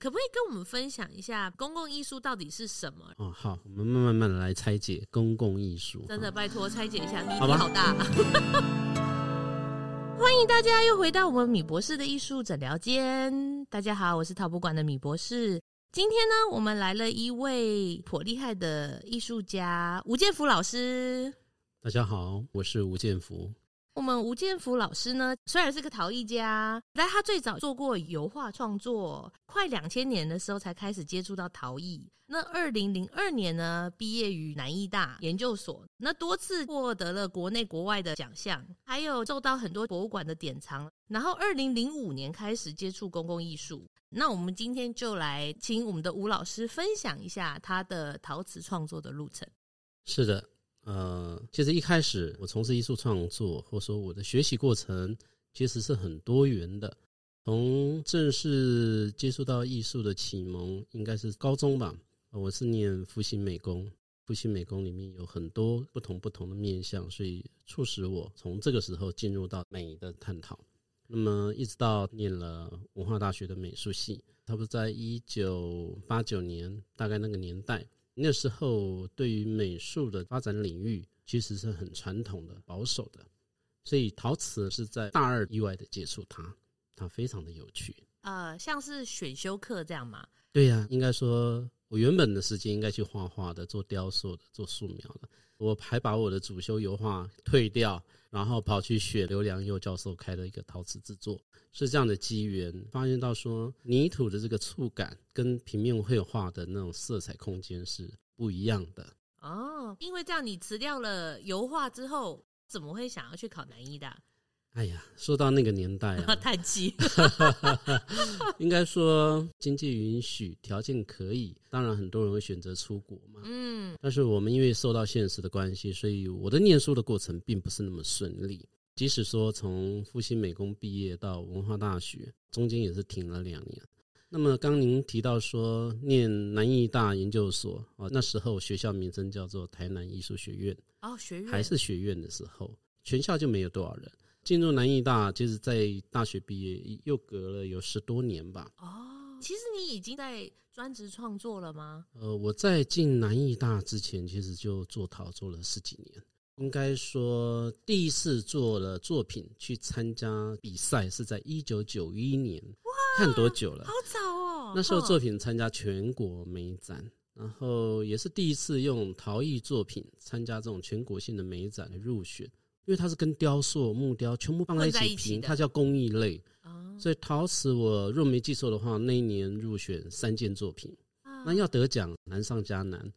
可不可以跟我们分享一下公共艺术到底是什么？哦，好，我们慢慢慢的来拆解公共艺术。真的，拜托拆解一下，你好吧好大。欢迎大家又回到我们米博士的艺术诊疗间。大家好，我是陶博馆的米博士。今天呢，我们来了一位颇厉害的艺术家吴建福老师。大家好，我是吴建福。我们吴建福老师呢，虽然是个陶艺家，但他最早做过油画创作，快两千年的时候才开始接触到陶艺。那二零零二年呢，毕业于南艺大研究所，那多次获得了国内国外的奖项，还有受到很多博物馆的典藏。然后二零零五年开始接触公共艺术。那我们今天就来请我们的吴老师分享一下他的陶瓷创作的路程。是的。呃，其实一开始我从事艺术创作，或者说我的学习过程，其实是很多元的。从正式接触到艺术的启蒙，应该是高中吧。我是念复兴美工，复兴美工里面有很多不同不同的面向，所以促使我从这个时候进入到美的探讨。那么一直到念了文化大学的美术系，差不多在一九八九年，大概那个年代。那时候对于美术的发展领域其实是很传统的、保守的，所以陶瓷是在大二意外的接触它，它非常的有趣。呃，像是选修课这样吗？对呀、啊，应该说我原本的时间应该去画画的、做雕塑的、做素描的，我还把我的主修油画退掉，然后跑去学刘良佑教授开的一个陶瓷制作。是这样的机缘，发现到说泥土的这个触感跟平面绘画的那种色彩空间是不一样的哦。因为这样，你辞掉了油画之后，怎么会想要去考南医的？哎呀，说到那个年代啊，叹气。应该说经济允许，条件可以，当然很多人会选择出国嘛。嗯，但是我们因为受到现实的关系，所以我的念书的过程并不是那么顺利。即使说从复兴美工毕业到文化大学，中间也是停了两年。那么刚您提到说念南艺大研究所啊，那时候学校名称叫做台南艺术学院哦，学院还是学院的时候，全校就没有多少人进入南艺大，就是在大学毕业又隔了有十多年吧。哦，其实你已经在专职创作了吗？呃，我在进南艺大之前，其实就做陶做了十几年。应该说，第一次做了作品去参加比赛是在一九九一年。哇，看多久了？好早哦！那时候作品参加全国美展，然后也是第一次用陶艺作品参加这种全国性的美展的入选，因为它是跟雕塑、木雕全部放在一起评，它叫工艺类。所以陶瓷我若没记错的话，那一年入选三件作品，那要得奖难上加难。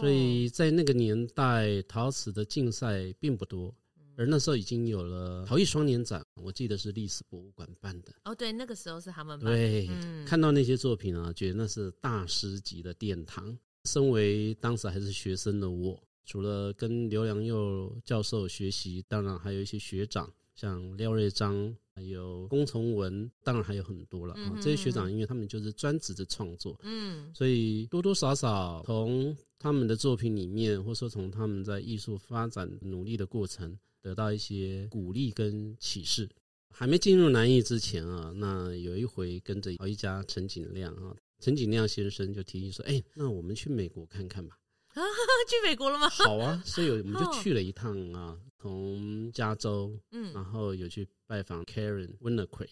所以在那个年代，陶瓷的竞赛并不多，而那时候已经有了陶艺双年展，我记得是历史博物馆办的。哦，对，那个时候是他们办的。对，嗯、看到那些作品啊，觉得那是大师级的殿堂。身为当时还是学生的我，除了跟刘良佑教授学习，当然还有一些学长，像廖瑞章。还有龚从文，当然还有很多了啊。嗯、这些学长，因为他们就是专职的创作，嗯，所以多多少少从他们的作品里面，或者说从他们在艺术发展努力的过程，得到一些鼓励跟启示。还没进入南艺之前啊，那有一回跟着陶艺家陈景亮啊，陈景亮先生就提议说：“哎、欸，那我们去美国看看吧。”啊，去美国了吗？好啊，所以我们就去了一趟啊。从加州，嗯，然后有去拜访 Karen Winnicree，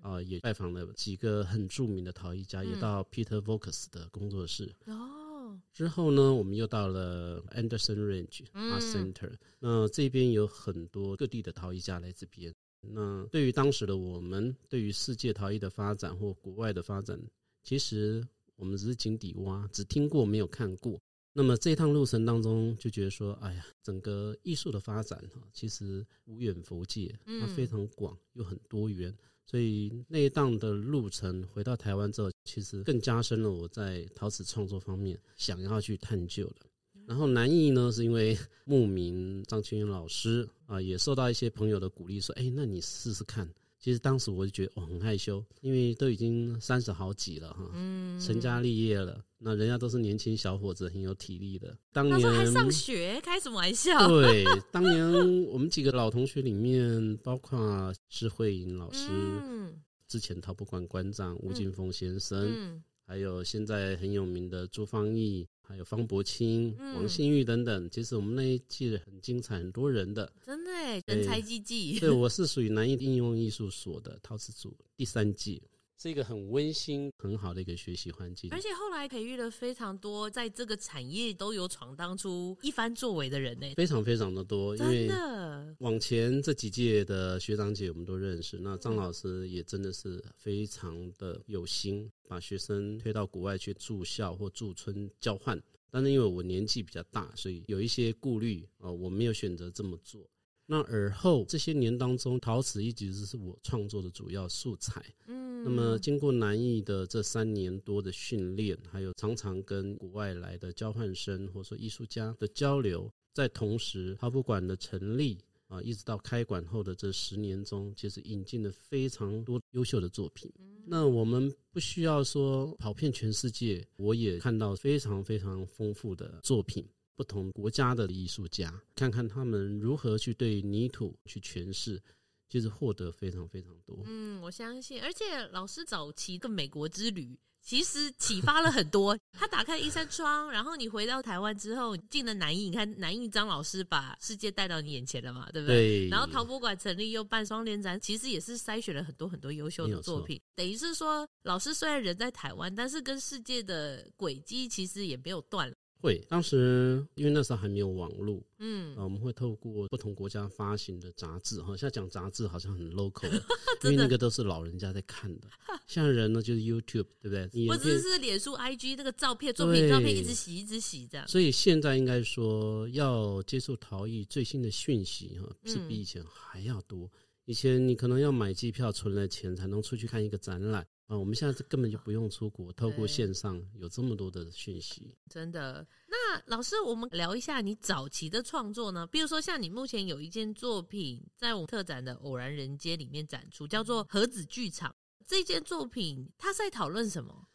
啊，也拜访了几个很著名的陶艺家，嗯、也到 Peter Voulkos 的工作室。哦，之后呢，我们又到了 Anderson Range Art Center，嗯。那这边有很多各地的陶艺家来这边。那对于当时的我们，对于世界陶艺的发展或国外的发展，其实我们只是井底蛙，只听过没有看过。那么这一趟路程当中，就觉得说，哎呀，整个艺术的发展哈，其实无远弗届，它非常广又很多元。所以那一趟的路程回到台湾之后，其实更加深了我在陶瓷创作方面想要去探究的。然后南艺呢，是因为慕名张清云老师啊，也受到一些朋友的鼓励，说，哎，那你试试看。其实当时我就觉得我很害羞，因为都已经三十好几了哈，嗯，成家立业了，那人家都是年轻小伙子，很有体力的。当年还上学，开什么玩笑？对，当年我们几个老同学里面，包括施慧颖老师，嗯，之前陶博馆馆长吴金峰先生，嗯，还有现在很有名的朱芳义，还有方伯清、嗯、王信玉等等。其实我们那一季很精彩，很多人的，真的哎，人才济济。对，我是属于南艺应用艺术所的陶瓷组第三届。是一个很温馨、很好的一个学习环境，而且后来培育了非常多在这个产业都有闯荡出一番作为的人呢，非常非常的多。真的，因为往前这几届的学长姐我们都认识，那张老师也真的是非常的有心，把学生推到国外去住校或驻村交换。但是因为我年纪比较大，所以有一些顾虑啊，我没有选择这么做。那而后这些年当中，陶瓷一直是我创作的主要素材。嗯，那么经过南艺的这三年多的训练，还有常常跟国外来的交换生或者说艺术家的交流，在同时陶博馆的成立啊，一直到开馆后的这十年中，其实引进了非常多优秀的作品。那我们不需要说跑遍全世界，我也看到非常非常丰富的作品。不同国家的艺术家，看看他们如何去对泥土去诠释，其实获得非常非常多。嗯，我相信，而且老师早期的美国之旅，其实启发了很多。他打开一扇窗，然后你回到台湾之后，进了南艺，你看南艺张老师把世界带到你眼前了嘛，对不对？对。然后陶博馆成立又办双联展，其实也是筛选了很多很多优秀的作品。等于是说，老师虽然人在台湾，但是跟世界的轨迹其实也没有断了。会，当时因为那时候还没有网络，嗯，啊，我们会透过不同国家发行的杂志，哈，现在讲杂志好像很 local，因为那个都是老人家在看的。现在人呢，就是 YouTube，对不对？或者是脸书、IG 那个照片、作品照片一直洗、一直洗这样。所以现在应该说，要接受陶艺最新的讯息，哈，是比以前还要多。嗯、以前你可能要买机票存了钱才能出去看一个展览。啊，我们现在根本就不用出国，透过线上有这么多的讯息。真的。那老师，我们聊一下你早期的创作呢？比如说，像你目前有一件作品在我们特展的《偶然人间》里面展出，叫做《盒子剧场》。这件作品它在讨论什么？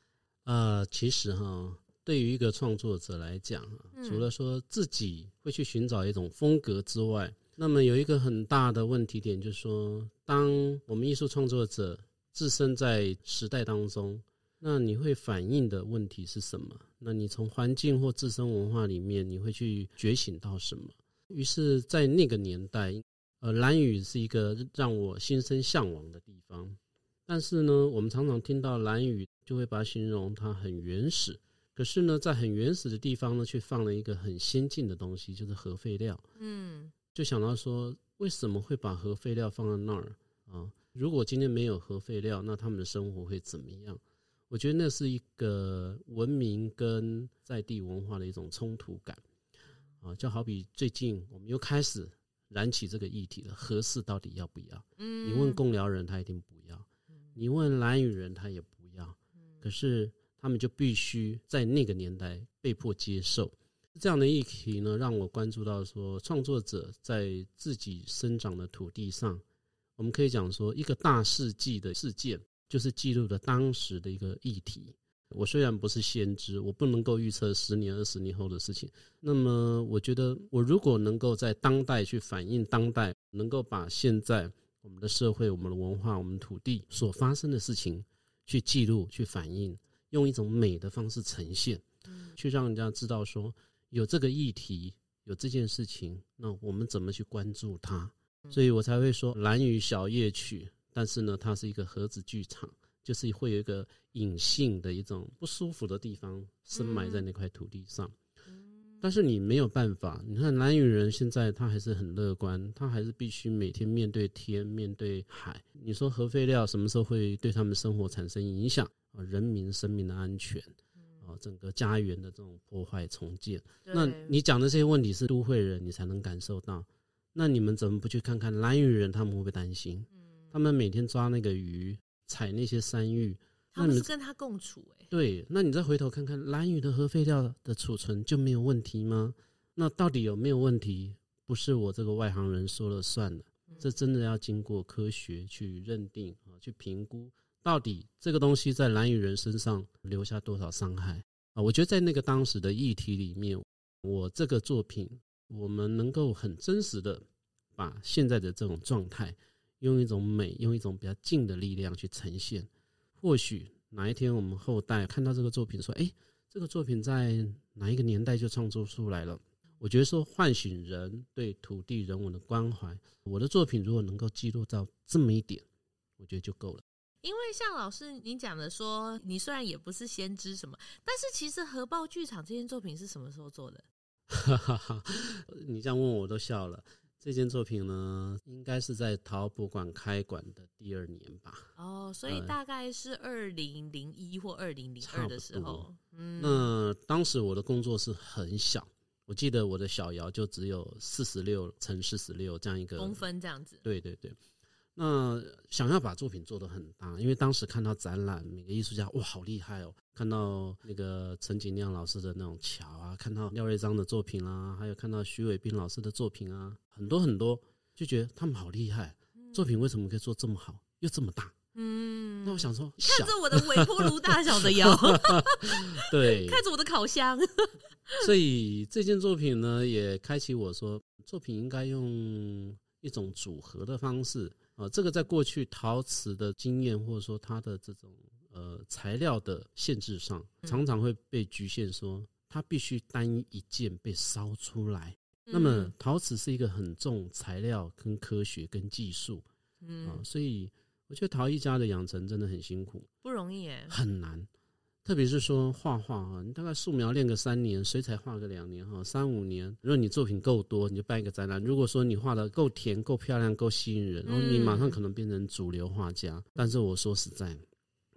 呃，其实哈，对于一个创作者来讲，除了说自己会去寻找一种风格之外，那么有一个很大的问题点，就是说，当我们艺术创作者。置身在时代当中，那你会反映的问题是什么？那你从环境或自身文化里面，你会去觉醒到什么？于是，在那个年代，呃，蓝屿是一个让我心生向往的地方。但是呢，我们常常听到蓝屿，就会把它形容它很原始。可是呢，在很原始的地方呢，却放了一个很先进的东西，就是核废料。嗯，就想到说，为什么会把核废料放在那儿啊？如果今天没有核废料，那他们的生活会怎么样？我觉得那是一个文明跟在地文化的一种冲突感啊，就好比最近我们又开始燃起这个议题了：核四到底要不要？嗯，你问贡寮人，他一定不要；你问兰屿人，他也不要。可是他们就必须在那个年代被迫接受这样的议题呢，让我关注到说，创作者在自己生长的土地上。我们可以讲说，一个大世纪的事件，就是记录了当时的一个议题。我虽然不是先知，我不能够预测十年、二十年后的事情。那么，我觉得我如果能够在当代去反映当代，能够把现在我们的社会、我们的文化、我们土地所发生的事情去记录、去反映，用一种美的方式呈现，去让人家知道说有这个议题、有这件事情，那我们怎么去关注它？所以我才会说蓝雨小夜曲，但是呢，它是一个盒子剧场，就是会有一个隐性的一种不舒服的地方深埋在那块土地上。但是你没有办法，你看蓝雨人现在他还是很乐观，他还是必须每天面对天，面对海。你说核废料什么时候会对他们生活产生影响啊？人民生命的安全啊，整个家园的这种破坏重建，那你讲的这些问题是都会人，你才能感受到。那你们怎么不去看看蓝屿人？他们会不会担心？嗯，他们每天抓那个鱼，采那些山芋，他们是跟他共处诶、欸。对，那你再回头看看蓝屿的核废料的储存就没有问题吗？那到底有没有问题？不是我这个外行人说了算的，这真的要经过科学去认定啊，去评估到底这个东西在蓝屿人身上留下多少伤害啊？我觉得在那个当时的议题里面，我这个作品。我们能够很真实的把现在的这种状态，用一种美，用一种比较静的力量去呈现，或许哪一天我们后代看到这个作品，说：“哎，这个作品在哪一个年代就创作出来了？”我觉得说唤醒人对土地人文的关怀，我的作品如果能够记录到这么一点，我觉得就够了。因为像老师您讲的说，你虽然也不是先知什么，但是其实核爆剧场这件作品是什么时候做的？哈哈哈，你这样问我都笑了。这件作品呢，应该是在陶博馆开馆的第二年吧。哦，所以大概是二零零一或二零零二的时候。嗯，那当时我的工作是很小，我记得我的小窑就只有四十六乘四十六这样一个公分这样子。对对对。那想要把作品做得很大，因为当时看到展览，每个艺术家哇，好厉害哦！看到那个陈景亮老师的那种桥啊，看到廖瑞章的作品啊，还有看到徐伟斌老师的作品啊，很多很多，就觉得他们好厉害，作品为什么可以做这么好，又这么大？嗯，那我想说，看着我的微波炉大小的窑 对，看着我的烤箱，所以这件作品呢，也开启我说，作品应该用一种组合的方式。啊，这个在过去陶瓷的经验，或者说它的这种呃材料的限制上，常常会被局限，说它必须单一一件被烧出来。那么陶瓷是一个很重材料、跟科学、跟技术，嗯，啊，所以我觉得陶艺家的养成真的很辛苦，不容易诶，很难。特别是说画画哈，你大概素描练个三年，水彩画个两年哈，三五年。如果你作品够多，你就办一个展览。如果说你画的够甜、够漂亮、够吸引人，然后你马上可能变成主流画家。但是我说实在，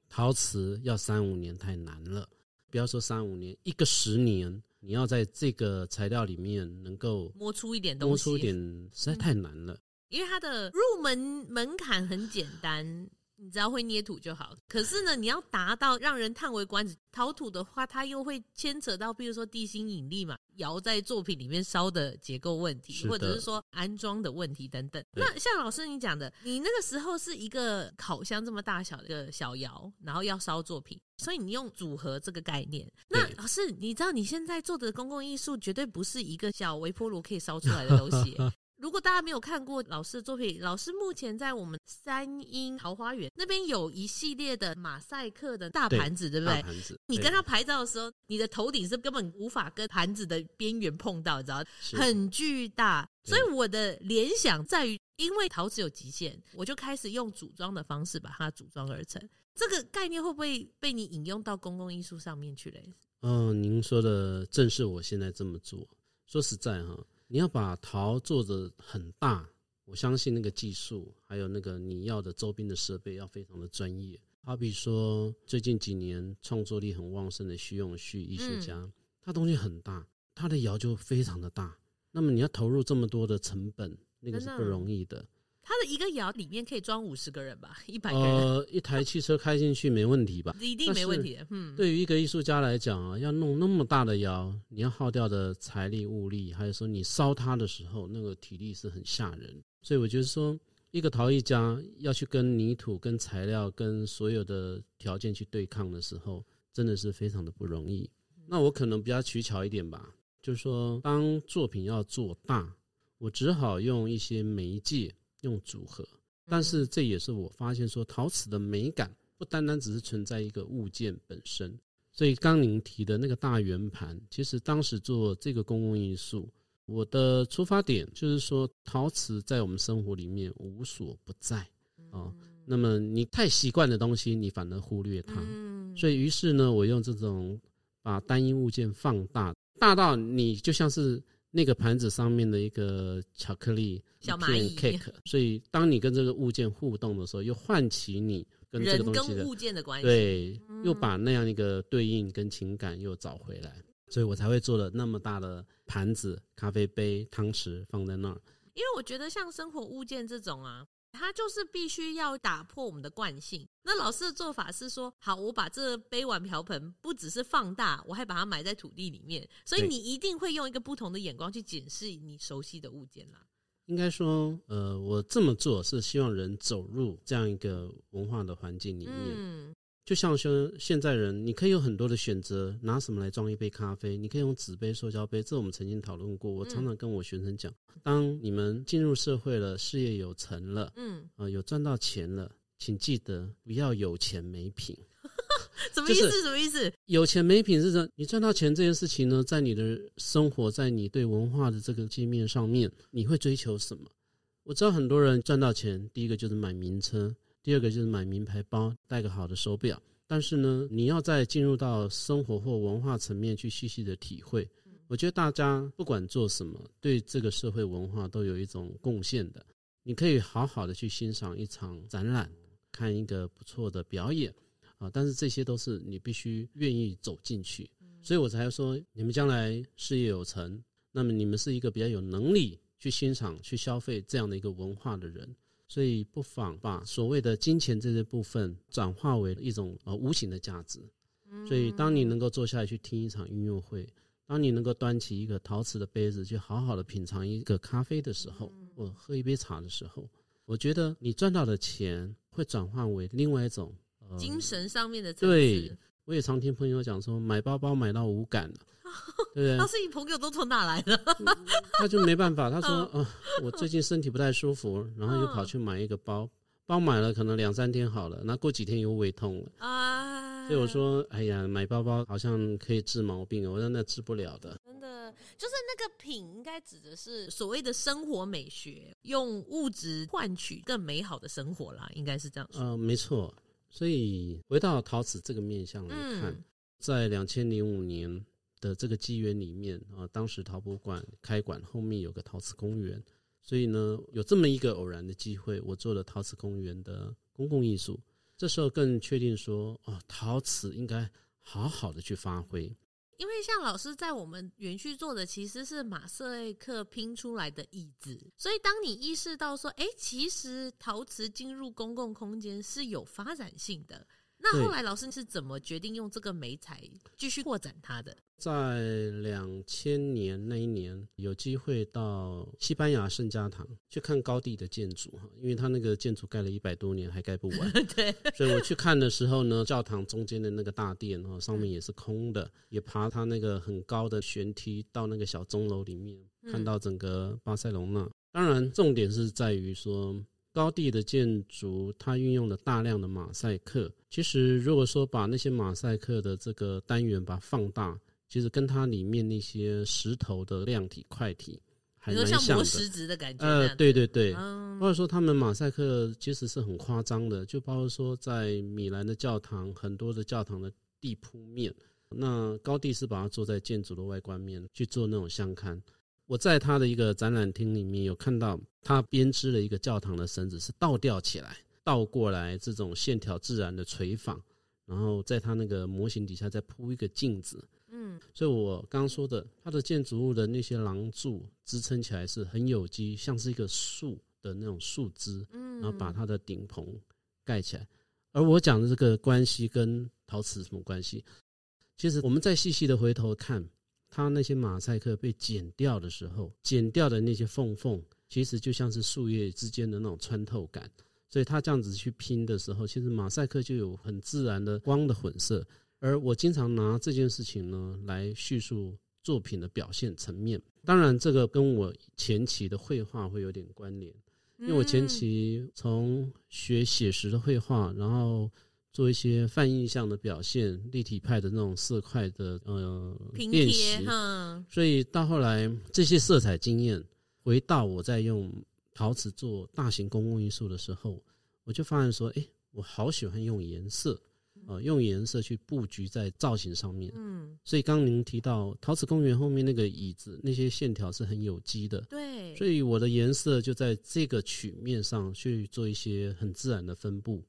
陶瓷要三五年太难了。不要说三五年，一个十年，你要在这个材料里面能够摸出一点东西，摸出一点实在太难了。因为它的入门门槛很简单。你只要会捏土就好，可是呢，你要达到让人叹为观止。陶土的话，它又会牵扯到，比如说地心引力嘛，窑在作品里面烧的结构问题，或者是说安装的问题等等。那像老师你讲的，你那个时候是一个烤箱这么大小的一个小窑，然后要烧作品，所以你用组合这个概念。那老师，你知道你现在做的公共艺术绝对不是一个小微波炉可以烧出来的东西。如果大家没有看过老师的作品，老师目前在我们三莺桃花源那边有一系列的马赛克的大盘子，对，对不对？盘子。你跟他拍照的时候，你的头顶是根本无法跟盘子的边缘碰到，你知道？很巨大。所以我的联想在于，因为陶瓷有极限，我就开始用组装的方式把它组装而成。这个概念会不会被你引用到公共艺术上面去嘞？嗯、呃，您说的正是我现在这么做。说实在哈。你要把陶做的很大，我相信那个技术还有那个你要的周边的设备要非常的专业。好比说最近几年创作力很旺盛的徐永旭艺术家，嗯、他东西很大，他的窑就非常的大。那么你要投入这么多的成本，那个是不容易的。他的一个窑里面可以装五十个人吧，一百个人。呃，一台汽车开进去没问题吧？一定没问题的。嗯，对于一个艺术家来讲啊，要弄那么大的窑，你要耗掉的财力物力，还有说你烧它的时候，那个体力是很吓人。所以我觉得说，一个陶艺家要去跟泥土、跟材料、跟所有的条件去对抗的时候，真的是非常的不容易。那我可能比较取巧一点吧，就是说，当作品要做大，我只好用一些媒介。用组合，但是这也是我发现说，陶瓷的美感不单单只是存在一个物件本身。所以刚您提的那个大圆盘，其实当时做这个公共艺术，我的出发点就是说，陶瓷在我们生活里面无所不在啊。那么你太习惯的东西，你反而忽略它。所以于是呢，我用这种把单一物件放大，大到你就像是。那个盘子上面的一个巧克力小蚂蚁 cake，所以当你跟这个物件互动的时候，又唤起你跟这个东西的人跟物件的关系，对，又把那样一个对应跟情感又找回来，所以我才会做了那么大的盘子、咖啡杯、汤匙放在那儿。因为我觉得像生活物件这种啊。它就是必须要打破我们的惯性。那老师的做法是说，好，我把这杯碗瓢盆不只是放大，我还把它埋在土地里面。所以你一定会用一个不同的眼光去检视你熟悉的物件啦。应该说，呃，我这么做是希望人走入这样一个文化的环境里面。嗯就像说现在人，你可以有很多的选择，拿什么来装一杯咖啡？你可以用纸杯、塑胶杯，这我们曾经讨论过。我常常跟我学生讲，当你们进入社会了，事业有成了，嗯，啊，有赚到钱了，请记得不要有钱没品。什么意思？什么意思？有钱没品是说，你赚到钱这件事情呢，在你的生活，在你对文化的这个界面上面，你会追求什么？我知道很多人赚到钱，第一个就是买名车，第二个就是买名牌包，戴个好的手表。但是呢，你要再进入到生活或文化层面去细细的体会，我觉得大家不管做什么，对这个社会文化都有一种贡献的。你可以好好的去欣赏一场展览，看一个不错的表演啊，但是这些都是你必须愿意走进去。所以我才说，你们将来事业有成，那么你们是一个比较有能力去欣赏、去消费这样的一个文化的人。所以不妨把所谓的金钱这些部分转化为一种呃无形的价值。所以当你能够坐下来去听一场音乐会，当你能够端起一个陶瓷的杯子去好好的品尝一个咖啡的时候，或喝一杯茶的时候，我觉得你赚到的钱会转换为另外一种呃精神上面的。对，我也常听朋友讲说，买包包买到无感了。对 不对？他是你朋友都从哪来的？他就没办法。他说：“啊，我最近身体不太舒服，然后又跑去买一个包，包买了可能两三天好了，那过几天又胃痛了啊。”所以我说：“哎呀，买包包好像可以治毛病。”我说：“那治不了的。”真的，就是那个品应该指的是所谓的生活美学，用物质换取更美好的生活啦，应该是这样说。呃，没错。所以回到陶瓷这个面向来看，嗯、在两千零五年。的这个机缘里面啊，当时陶博馆开馆后面有个陶瓷公园，所以呢，有这么一个偶然的机会，我做了陶瓷公园的公共艺术。这时候更确定说，哦，陶瓷应该好好的去发挥。因为像老师在我们园区做的其实是马赛克拼出来的椅子，所以当你意识到说，哎，其实陶瓷进入公共空间是有发展性的。那后来老师是怎么决定用这个媒材继续扩展它的？在两千年那一年，有机会到西班牙圣家堂去看高地的建筑哈，因为它那个建筑盖了一百多年还盖不完，对，所以我去看的时候呢，教堂中间的那个大殿哈，上面也是空的，也爬它那个很高的悬梯到那个小钟楼里面，看到整个巴塞隆纳。当然，重点是在于说。高地的建筑，它运用了大量的马赛克。其实，如果说把那些马赛克的这个单元把它放大，其实跟它里面那些石头的量体、块体还蛮像的。有像磨石子的感觉。呃，对对对。嗯。或者说，他们马赛克其实是很夸张的，就包括说在米兰的教堂，很多的教堂的地铺面，那高地是把它做在建筑的外观面去做那种相看。我在他的一个展览厅里面有看到，他编织了一个教堂的绳子是倒吊起来，倒过来这种线条自然的垂放，然后在他那个模型底下再铺一个镜子，嗯，所以我刚刚说的，他的建筑物的那些廊柱支撑起来是很有机，像是一个树的那种树枝，嗯，然后把它的顶棚盖起来。而我讲的这个关系跟陶瓷什么关系？其实我们再细细的回头看。它那些马赛克被剪掉的时候，剪掉的那些缝缝，其实就像是树叶之间的那种穿透感。所以它这样子去拼的时候，其实马赛克就有很自然的光的混色。而我经常拿这件事情呢来叙述作品的表现层面。当然，这个跟我前期的绘画会有点关联，因为我前期从学写实的绘画，然后。做一些泛印象的表现，立体派的那种色块的呃练习，所以到后来这些色彩经验，回到我在用陶瓷做大型公共艺术的时候，我就发现说，哎，我好喜欢用颜色，呃，用颜色去布局在造型上面。嗯，所以刚刚您提到陶瓷公园后面那个椅子，那些线条是很有机的。对，所以我的颜色就在这个曲面上去做一些很自然的分布。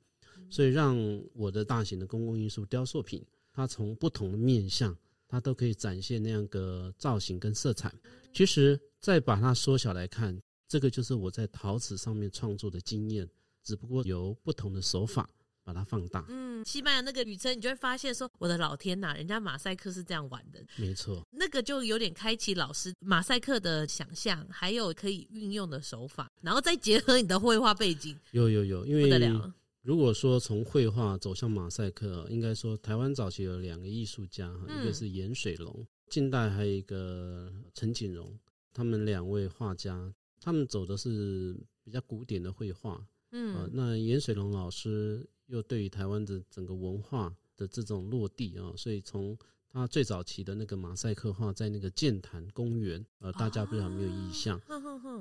所以，让我的大型的公共艺术雕塑品，它从不同的面向，它都可以展现那样个造型跟色彩。其实，再把它缩小来看，这个就是我在陶瓷上面创作的经验，只不过由不同的手法把它放大。嗯，西班牙那个旅程，你就会发现说，我的老天呐，人家马赛克是这样玩的。没错，那个就有点开启老师马赛克的想象，还有可以运用的手法，然后再结合你的绘画背景。有有有，因为不得了。如果说从绘画走向马赛克，应该说台湾早期有两个艺术家，一个是颜水龙，近代还有一个陈景荣，他们两位画家，他们走的是比较古典的绘画，嗯，那颜水龙老师又对于台湾的整个文化的这种落地啊，所以从。他最早期的那个马赛克画在那个剑潭公园，呃，大家不知道有没有印象？啊、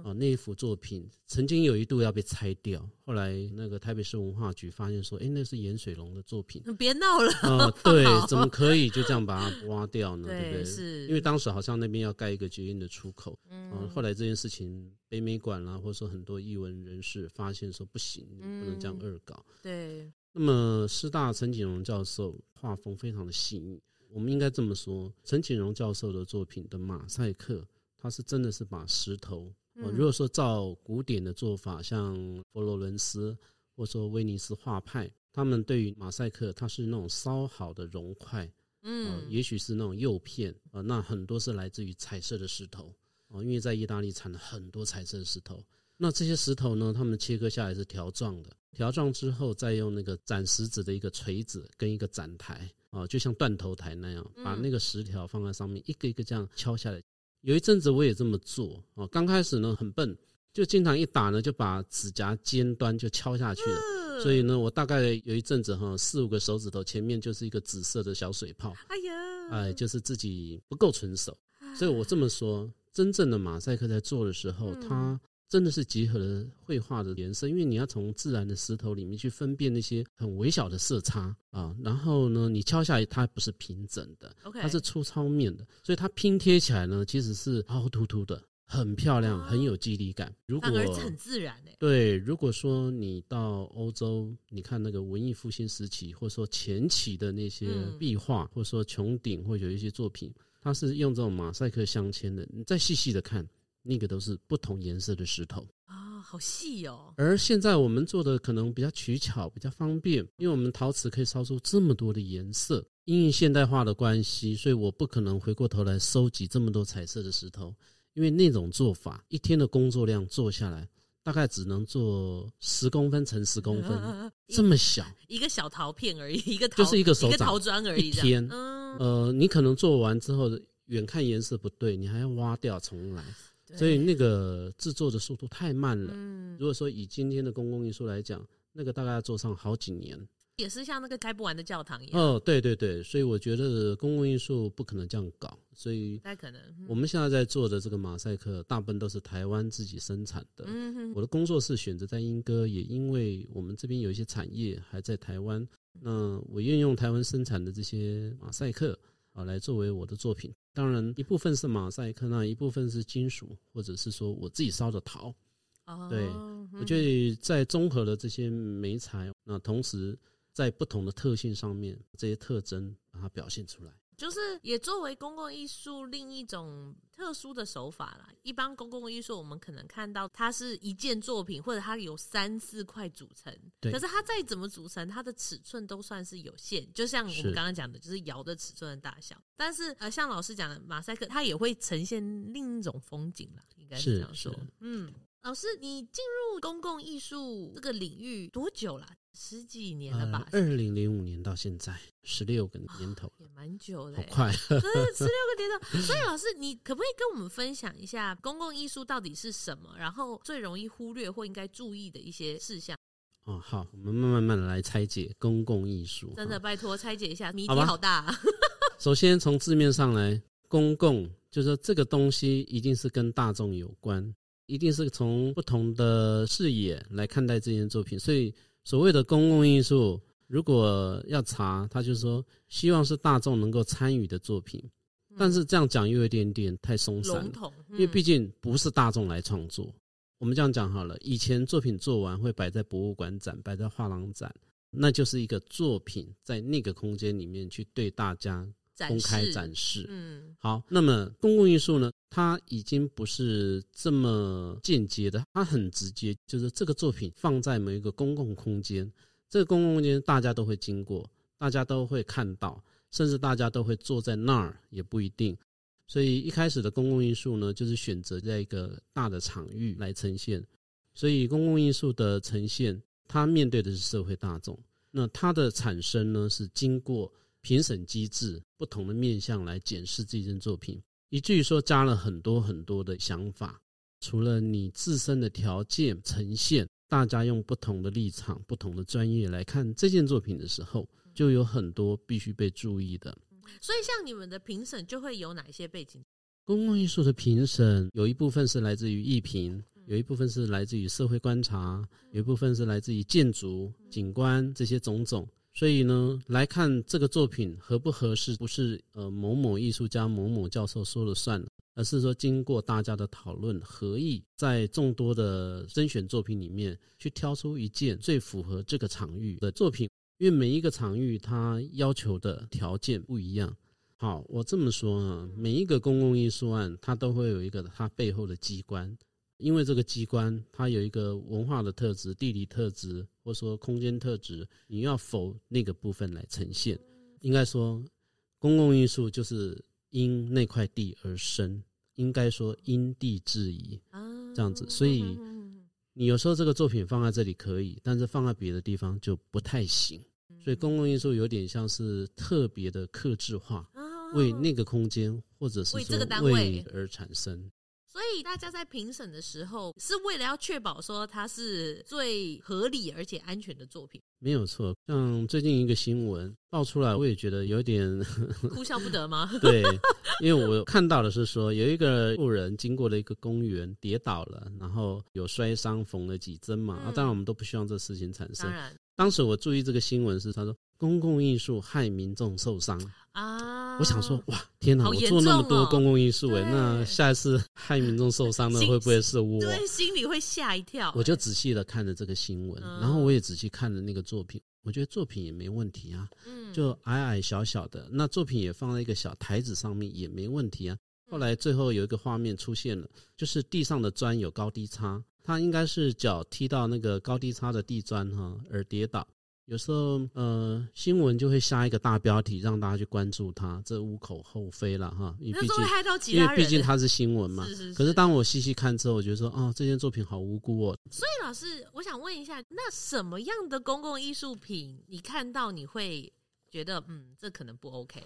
呃，那一幅作品曾经有一度要被拆掉，后来那个台北市文化局发现说，哎、欸，那是颜水龙的作品，别闹了。呃，对，怎么可以就这样把它挖掉呢？对，对不对？是，因为当时好像那边要盖一个捷运的出口，嗯、呃，后来这件事情北美馆啦，或者说很多艺文人士发现说不行，不能这样恶搞。嗯、对，那么师大陈景荣教授画风非常的细腻。我们应该这么说，陈锦荣教授的作品的马赛克，他是真的是把石头，嗯、如果说照古典的做法，像佛罗伦斯或者说威尼斯画派，他们对于马赛克，它是那种烧好的熔块，嗯、呃，也许是那种釉片，啊、呃，那很多是来自于彩色的石头，因为在意大利产了很多彩色的石头，那这些石头呢，他们切割下来是条状的，条状之后再用那个斩石子的一个锤子跟一个斩台。啊，就像断头台那样，把那个石条放在上面，一个一个这样敲下来。有一阵子我也这么做，啊，刚开始呢很笨，就经常一打呢就把指甲尖端就敲下去了。所以呢，我大概有一阵子哈，四五个手指头前面就是一个紫色的小水泡。哎呀，哎，就是自己不够纯熟。所以我这么说，真正的马赛克在做的时候，它。真的是结合了绘画的颜色，因为你要从自然的石头里面去分辨那些很微小的色差啊。然后呢，你敲下来它不是平整的.它是粗糙面的，所以它拼贴起来呢，其实是凹凸凸的，很漂亮，很有肌理感。如果很自然诶。对，如果说你到欧洲，你看那个文艺复兴时期，或者说前期的那些壁画，或者说穹顶，或者有一些作品，它是用这种马赛克镶嵌的。你再细细的看。那个都是不同颜色的石头啊，好细哦。而现在我们做的可能比较取巧，比较方便，因为我们陶瓷可以烧出这么多的颜色。因为现代化的关系，所以我不可能回过头来收集这么多彩色的石头，因为那种做法，一天的工作量做下来，大概只能做十公分乘十公分，啊、这么小一个小陶片而已，一个陶就是一个手掌一个陶砖而已。一天，嗯、呃，你可能做完之后，远看颜色不对，你还要挖掉重来。所以那个制作的速度太慢了。嗯，如果说以今天的公共艺术来讲，那个大概要做上好几年，也是像那个开不完的教堂一样。哦，对对对，所以我觉得公共艺术不可能这样搞。所以，不太可能。我们现在在做的这个马赛克，大部分都是台湾自己生产的。嗯哼。我的工作室选择在英歌，也因为我们这边有一些产业还在台湾。那我运用台湾生产的这些马赛克啊，来作为我的作品。当然，一部分是马赛克，那一部分是金属，或者是说我自己烧的陶。哦，对，我觉得在综合了这些媒材，那同时在不同的特性上面，这些特征把它表现出来。就是也作为公共艺术另一种特殊的手法啦。一般公共艺术我们可能看到它是一件作品，或者它有三四块组成。对。可是它再怎么组成，它的尺寸都算是有限。就像我们刚刚讲的，就是窑的尺寸的大小。但是呃，像老师讲的马赛克，它也会呈现另一种风景啦，应该是这样说。嗯。老师，你进入公共艺术这个领域多久了？十几年了吧？二零零五年到现在，十六个年头，也蛮久的，好快。十六个年头，所以老师，你可不可以跟我们分享一下公共艺术到底是什么？然后最容易忽略或应该注意的一些事项？哦，好，我们慢慢慢的来拆解公共艺术。真的，拜托拆解一下，谜题好大啊。首先从字面上来，公共就是说这个东西一定是跟大众有关。一定是从不同的视野来看待这件作品，所以所谓的公共艺术，如果要查，他就是说希望是大众能够参与的作品，但是这样讲又有一点点太松散，因为毕竟不是大众来创作。我们这样讲好了，以前作品做完会摆在博物馆展，摆在画廊展，那就是一个作品在那个空间里面去对大家公开展示。嗯，好，那么公共艺术呢？它已经不是这么间接的，它很直接，就是这个作品放在某一个公共空间，这个公共空间大家都会经过，大家都会看到，甚至大家都会坐在那儿，也不一定。所以一开始的公共艺术呢，就是选择在一个大的场域来呈现。所以公共艺术的呈现，它面对的是社会大众，那它的产生呢，是经过评审机制不同的面向来检视这件作品。以至于说加了很多很多的想法，除了你自身的条件呈现，大家用不同的立场、不同的专业来看这件作品的时候，就有很多必须被注意的。所以，像你们的评审就会有哪些背景？公共艺术的评审有一部分是来自于艺评，有一部分是来自于社会观察，有一部分是来自于建筑、景观这些种种。所以呢，来看这个作品合不合适，不是呃某某艺术家、某某教授说了算，而是说经过大家的讨论合议，在众多的甄选作品里面去挑出一件最符合这个场域的作品。因为每一个场域它要求的条件不一样。好，我这么说啊，每一个公共艺术案它都会有一个它背后的机关，因为这个机关它有一个文化的特质、地理特质，或者说空间特质，你要否那个部分来呈现。应该说，公共艺术就是因那块地而生，应该说因地制宜啊这样子。所以。你有时候这个作品放在这里可以，但是放在别的地方就不太行。所以公共艺术有点像是特别的克制化，为那个空间或者是说为这个单位而产生。所以大家在评审的时候，是为了要确保说它是最合理而且安全的作品。没有错，像最近一个新闻爆出来，我也觉得有点哭笑不得吗？对，因为我看到的是说，有一个路人经过了一个公园，跌倒了，然后有摔伤，缝了几针嘛。嗯、啊，当然我们都不希望这事情产生。当然，当时我注意这个新闻是，他说公共艺术害民众受伤啊。我想说，哇，天哪！哦、我做那么多公共艺术，哎，那下一次害民众受伤的会不会是我？对，心里会吓一跳。我就仔细的看着这个新闻，嗯、然后我也仔细看了那个作品，我觉得作品也没问题啊，嗯，就矮矮小小的，那作品也放在一个小台子上面也没问题啊。后来最后有一个画面出现了，就是地上的砖有高低差，他应该是脚踢到那个高低差的地砖哈而跌倒。有时候，呃，新闻就会下一个大标题，让大家去关注它，这无可厚非了哈。因为毕竟，因为毕竟它是新闻嘛。是是是。可是当我细细看之后，我觉得说，哦，这件作品好无辜哦。所以，老师，我想问一下，那什么样的公共艺术品，你看到你会觉得，嗯，这可能不 OK？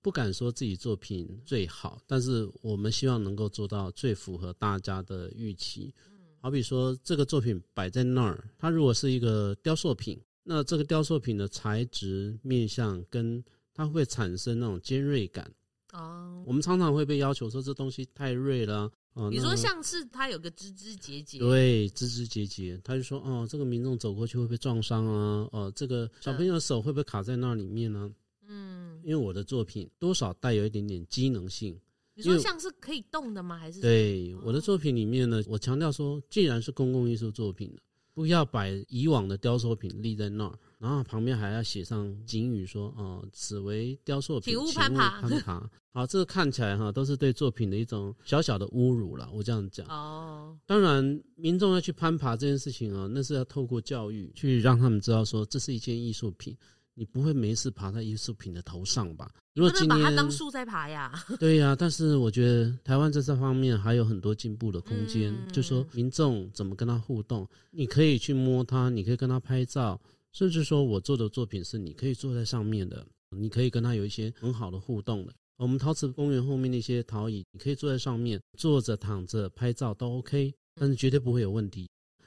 不敢说自己作品最好，但是我们希望能够做到最符合大家的预期。好比说，这个作品摆在那儿，它如果是一个雕塑品。那这个雕塑品的材质、面相，跟它会产生那种尖锐感哦。我们常常会被要求说这东西太锐了哦。你说像是它有个枝枝节节，对，枝枝节节，他就说哦，这个民众走过去会被撞伤啊？哦，这个小朋友的手会不会卡在那里面呢？嗯，因为我的作品多少带有一点点机能性。你说像是可以动的吗？还是对我的作品里面呢？我强调说，既然是公共艺术作品不要把以往的雕塑品立在那儿，然后旁边还要写上警语说：“哦，此为雕塑品，请勿攀爬。”攀爬，好，这个看起来哈都是对作品的一种小小的侮辱了。我这样讲哦，当然民众要去攀爬这件事情啊，那是要透过教育去让他们知道说这是一件艺术品。你不会没事爬在艺术品的头上吧？如果今天把它当树在爬呀？对呀、啊，但是我觉得台湾在这方面还有很多进步的空间。嗯、就说民众怎么跟他互动，你可以去摸它，你可以跟他拍照，甚至说我做的作品是你可以坐在上面的，你可以跟他有一些很好的互动的。我们陶瓷公园后面那些陶椅，你可以坐在上面，坐着、躺着拍照都 OK，但是绝对不会有问题。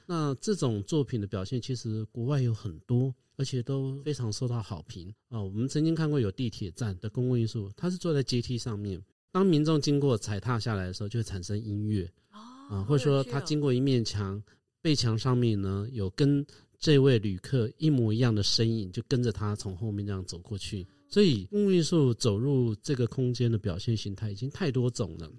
那这种作品的表现，其实国外有很多。而且都非常受到好评啊！我们曾经看过有地铁站的公共艺术，它是坐在阶梯上面，当民众经过踩踏下来的时候，就会产生音乐啊，或者说他经过一面墙，背墙上面呢有跟这位旅客一模一样的身影，就跟着他从后面这样走过去。所以公共艺术走入这个空间的表现形态已经太多种了。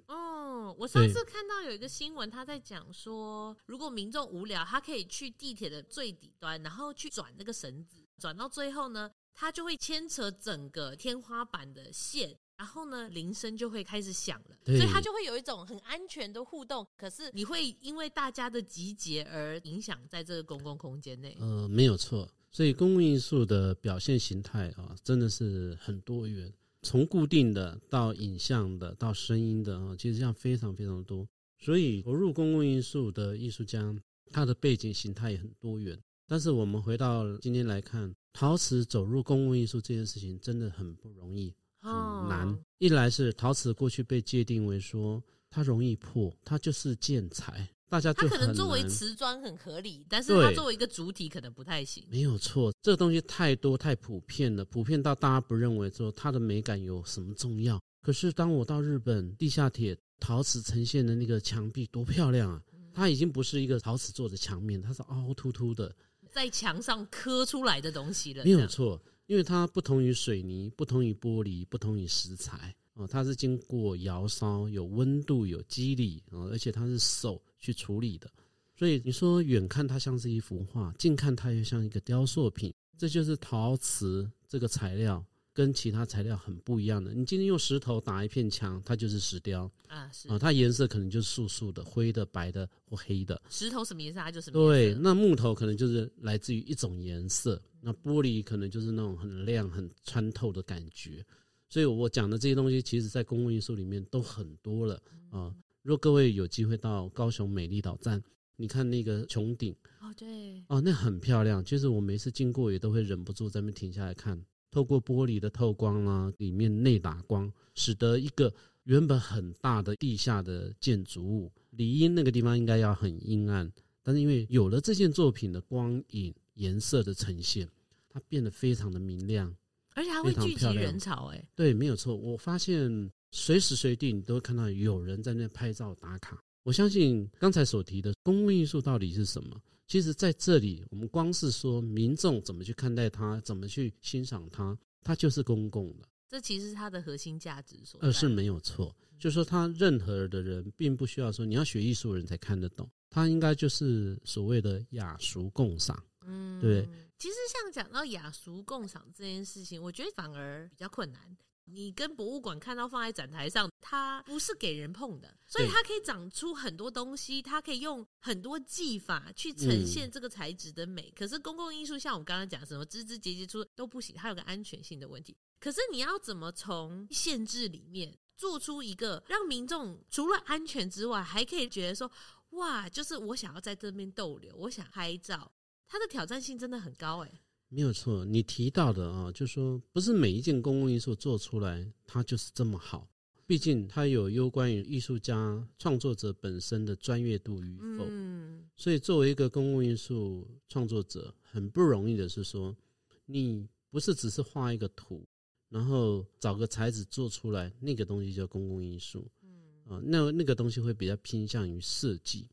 哦，我上次看到有一个新闻，他在讲说，如果民众无聊，他可以去地铁的最底端，然后去转那个绳子，转到最后呢，他就会牵扯整个天花板的线，然后呢，铃声就会开始响了，所以他就会有一种很安全的互动。可是你会因为大家的集结而影响在这个公共空间内？呃，没有错。所以公共艺术的表现形态啊，真的是很多元。从固定的到影像的到声音的啊，其实这样非常非常多。所以投入公共艺术的艺术家，他的背景形态也很多元。但是我们回到今天来看，陶瓷走入公共艺术这件事情真的很不容易，很难。一来是陶瓷过去被界定为说它容易破，它就是建材，大家就它可能作为瓷砖很合理，但是它作为一个主体可能不太行。没有错，这个东西太多太普遍了，普遍到大家不认为说它的美感有什么重要。可是当我到日本，地下铁陶瓷呈现的那个墙壁多漂亮啊！它已经不是一个陶瓷做的墙面，它是凹凸凸的，在墙上刻出来的东西了。没有错，因为它不同于水泥，不同于玻璃，不同于石材哦，它是经过窑烧，有温度，有肌理啊，而且它是手去处理的，所以你说远看它像是一幅画，近看它又像一个雕塑品。这就是陶瓷这个材料跟其他材料很不一样的。你今天用石头打一片墙，它就是石雕啊，是啊，它颜色可能就是素素的、灰的、白的或黑的。石头什么颜色，它就是。对，那木头可能就是来自于一种颜色，那玻璃可能就是那种很亮、很穿透的感觉。所以我讲的这些东西，其实在公共艺术里面都很多了啊。如果各位有机会到高雄美丽岛站，你看那个穹顶哦，对哦，那很漂亮。其实我每次经过也都会忍不住在那边停下来看。透过玻璃的透光啦、啊，里面内打光，使得一个原本很大的地下的建筑物，理应那个地方应该要很阴暗，但是因为有了这件作品的光影颜色的呈现，它变得非常的明亮，而且还会聚集人潮。哎，对，没有错。我发现。随时随地，你都会看到有人在那拍照打卡。我相信刚才所提的公共艺术到底是什么？其实在这里，我们光是说民众怎么去看待它，怎么去欣赏它，它就是公共的。这其实是它的核心价值所。呃，是没有错。就是说，他任何的人并不需要说你要学艺术人才看得懂，他应该就是所谓的雅俗共赏。嗯，对。其实像讲到雅俗共赏这件事情，我觉得反而比较困难。你跟博物馆看到放在展台上，它不是给人碰的，所以它可以长出很多东西，它可以用很多技法去呈现这个材质的美。可是公共艺术，像我们刚刚讲什么枝枝节节出都不行，它有个安全性的问题。可是你要怎么从限制里面做出一个让民众除了安全之外，还可以觉得说，哇，就是我想要在这边逗留，我想拍照，它的挑战性真的很高哎。没有错，你提到的啊，就是说不是每一件公共艺术做出来它就是这么好，毕竟它有攸关于艺术家创作者本身的专业度与否。嗯，所以作为一个公共艺术创作者，很不容易的是说，你不是只是画一个图，然后找个材质做出来，那个东西叫公共艺术。嗯，啊，那那个东西会比较偏向于设计。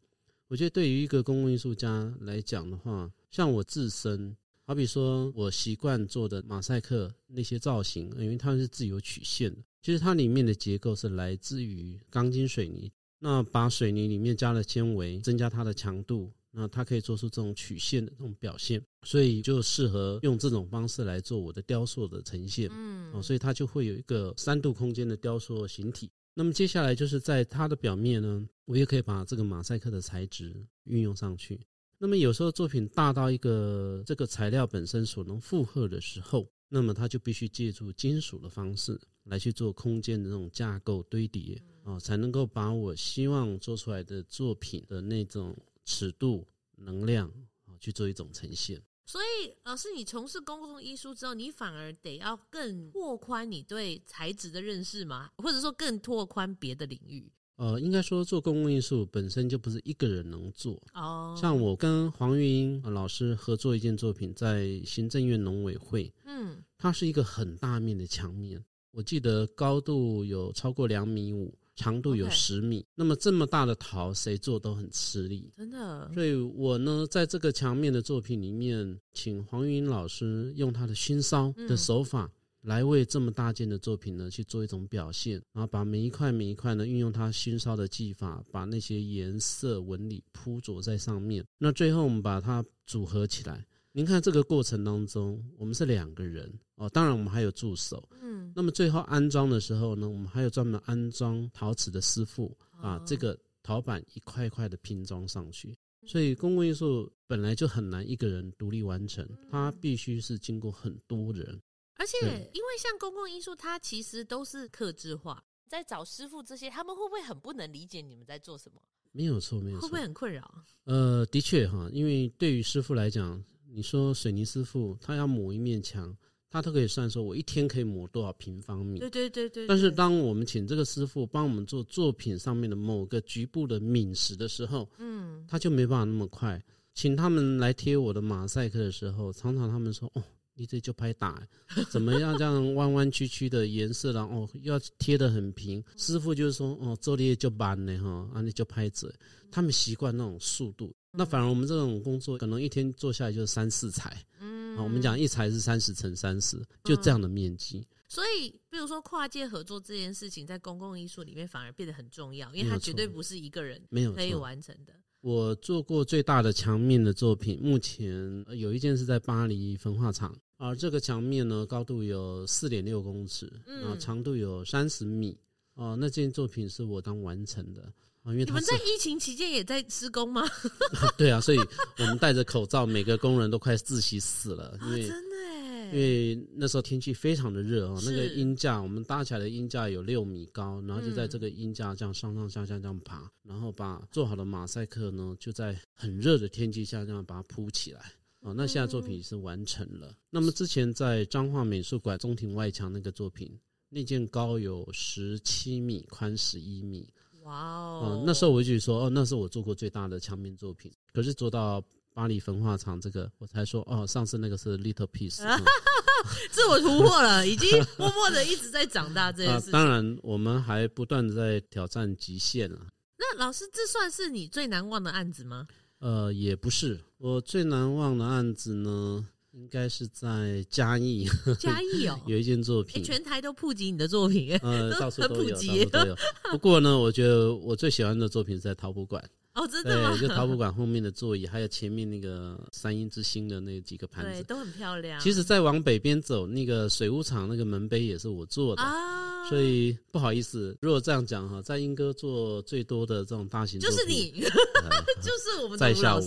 我觉得对于一个公共艺术家来讲的话，像我自身。好比说，我习惯做的马赛克那些造型，因为它是自由曲线的，其实它里面的结构是来自于钢筋水泥。那把水泥里面加了纤维，增加它的强度，那它可以做出这种曲线的这种表现，所以就适合用这种方式来做我的雕塑的呈现。嗯，哦，所以它就会有一个三度空间的雕塑形体。那么接下来就是在它的表面呢，我也可以把这个马赛克的材质运用上去。那么有时候作品大到一个这个材料本身所能负荷的时候，那么它就必须借助金属的方式来去做空间的那种架构堆叠啊，才能够把我希望做出来的作品的那种尺度、能量啊去做一种呈现。所以，老师，你从事公共艺术之后，你反而得要更拓宽你对材质的认识吗？或者说更拓宽别的领域？呃，应该说做公共艺术本身就不是一个人能做。哦，像我跟黄玉英老师合作一件作品，在行政院农委会，嗯，它是一个很大面的墙面，我记得高度有超过两米五，长度有十米。那么这么大的陶，谁做都很吃力，真的。所以我呢，在这个墙面的作品里面，请黄玉英老师用他的熏烧的手法。嗯来为这么大件的作品呢去做一种表现，然后把每一块每一块呢运用它熏烧的技法，把那些颜色纹理铺着在上面。那最后我们把它组合起来。您看这个过程当中，我们是两个人哦，当然我们还有助手。嗯，那么最后安装的时候呢，我们还有专门安装陶瓷的师傅，把这个陶板一块一块的拼装上去。所以公共艺术本来就很难一个人独立完成，它必须是经过很多人。而且，因为像公共艺术，它其实都是克制化，在找师傅这些，他们会不会很不能理解你们在做什么？没有错，没有错，会不会很困扰？呃，的确哈，因为对于师傅来讲，你说水泥师傅他要抹一面墙，他都可以算说，我一天可以抹多少平方米。对对对对。但是当我们请这个师傅帮我们做作品上面的某个局部的抿实的时候，嗯，他就没办法那么快。请他们来贴我的马赛克的时候，常常他们说：“哦，你这就拍打，怎么样这样弯弯曲曲的颜色，然后要贴得很平。”师傅就是说：“哦，做的就板呢，哈，啊，你就拍着。”他们习惯那种速度。那反而我们这种工作，可能一天做下来就是三四裁。嗯，我们讲一裁是三十乘三十，就这样的面积。所以，比如说跨界合作这件事情，在公共艺术里面反而变得很重要，因为它绝对不是一个人没有可以完成的。我做过最大的墙面的作品，目前有一件是在巴黎焚化厂，而这个墙面呢，高度有四点六公尺，啊，长度有三十米，哦，那件作品是我刚完成的。因为你们在疫情期间也在施工吗？对啊，所以我们戴着口罩，每个工人都快窒息死了，因为、哦、真的耶，因为那时候天气非常的热啊，那个鹰架，我们搭起来的鹰架有六米高，然后就在这个鹰架这样上上下下这样爬，然后把做好的马赛克呢，就在很热的天气下这样把它铺起来。哦，那现在作品是完成了。那么之前在彰化美术馆中庭外墙那个作品，那件高有十七米，宽十一米。哇哦、嗯！那时候我就说，哦，那是我做过最大的墙面作品。可是做到巴黎焚化厂这个，我才说，哦，上次那个是 little piece，嗯、自我突破了，已经默默的一直在长大这件事情。啊、当然，我们还不断的在挑战极限啊。那老师，这算是你最难忘的案子吗？呃，也不是，我最难忘的案子呢。应该是在嘉义，嘉义哦，有一件作品，全台都普及你的作品，呃，到处都有，到处都有。不过呢，我觉得我最喜欢的作品是在陶博馆。哦，真的吗？对，就陶博馆后面的座椅，还有前面那个三英之星的那几个盘子，对，都很漂亮。其实再往北边走，那个水屋厂那个门碑也是我做的啊。所以不好意思，如果这样讲哈，在英哥做最多的这种大型，就是你，就是我们在下我，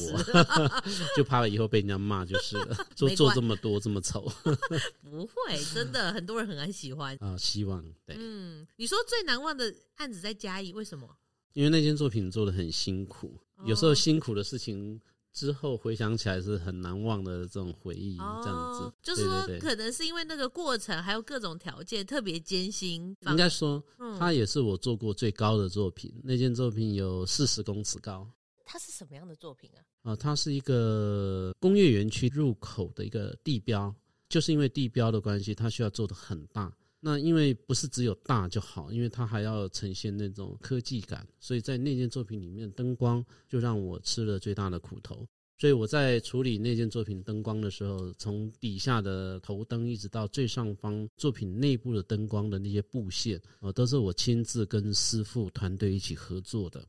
就怕了以后被人家骂就是了。做做这么多这么丑，不会，真的很多人很爱喜欢啊。希望对，嗯，你说最难忘的案子在嘉义，为什么？因为那件作品做的很辛苦，有时候辛苦的事情之后回想起来是很难忘的这种回忆，这样子。就是说，可能是因为那个过程还有各种条件特别艰辛。应该说，它也是我做过最高的作品。那件作品有四十公尺高。它是什么样的作品啊？啊，它是一个工业园区入口的一个地标，就是因为地标的关系，它需要做的很大。那因为不是只有大就好，因为它还要呈现那种科技感，所以在那件作品里面，灯光就让我吃了最大的苦头。所以我在处理那件作品灯光的时候，从底下的头灯一直到最上方作品内部的灯光的那些布线，呃，都是我亲自跟师傅团队一起合作的，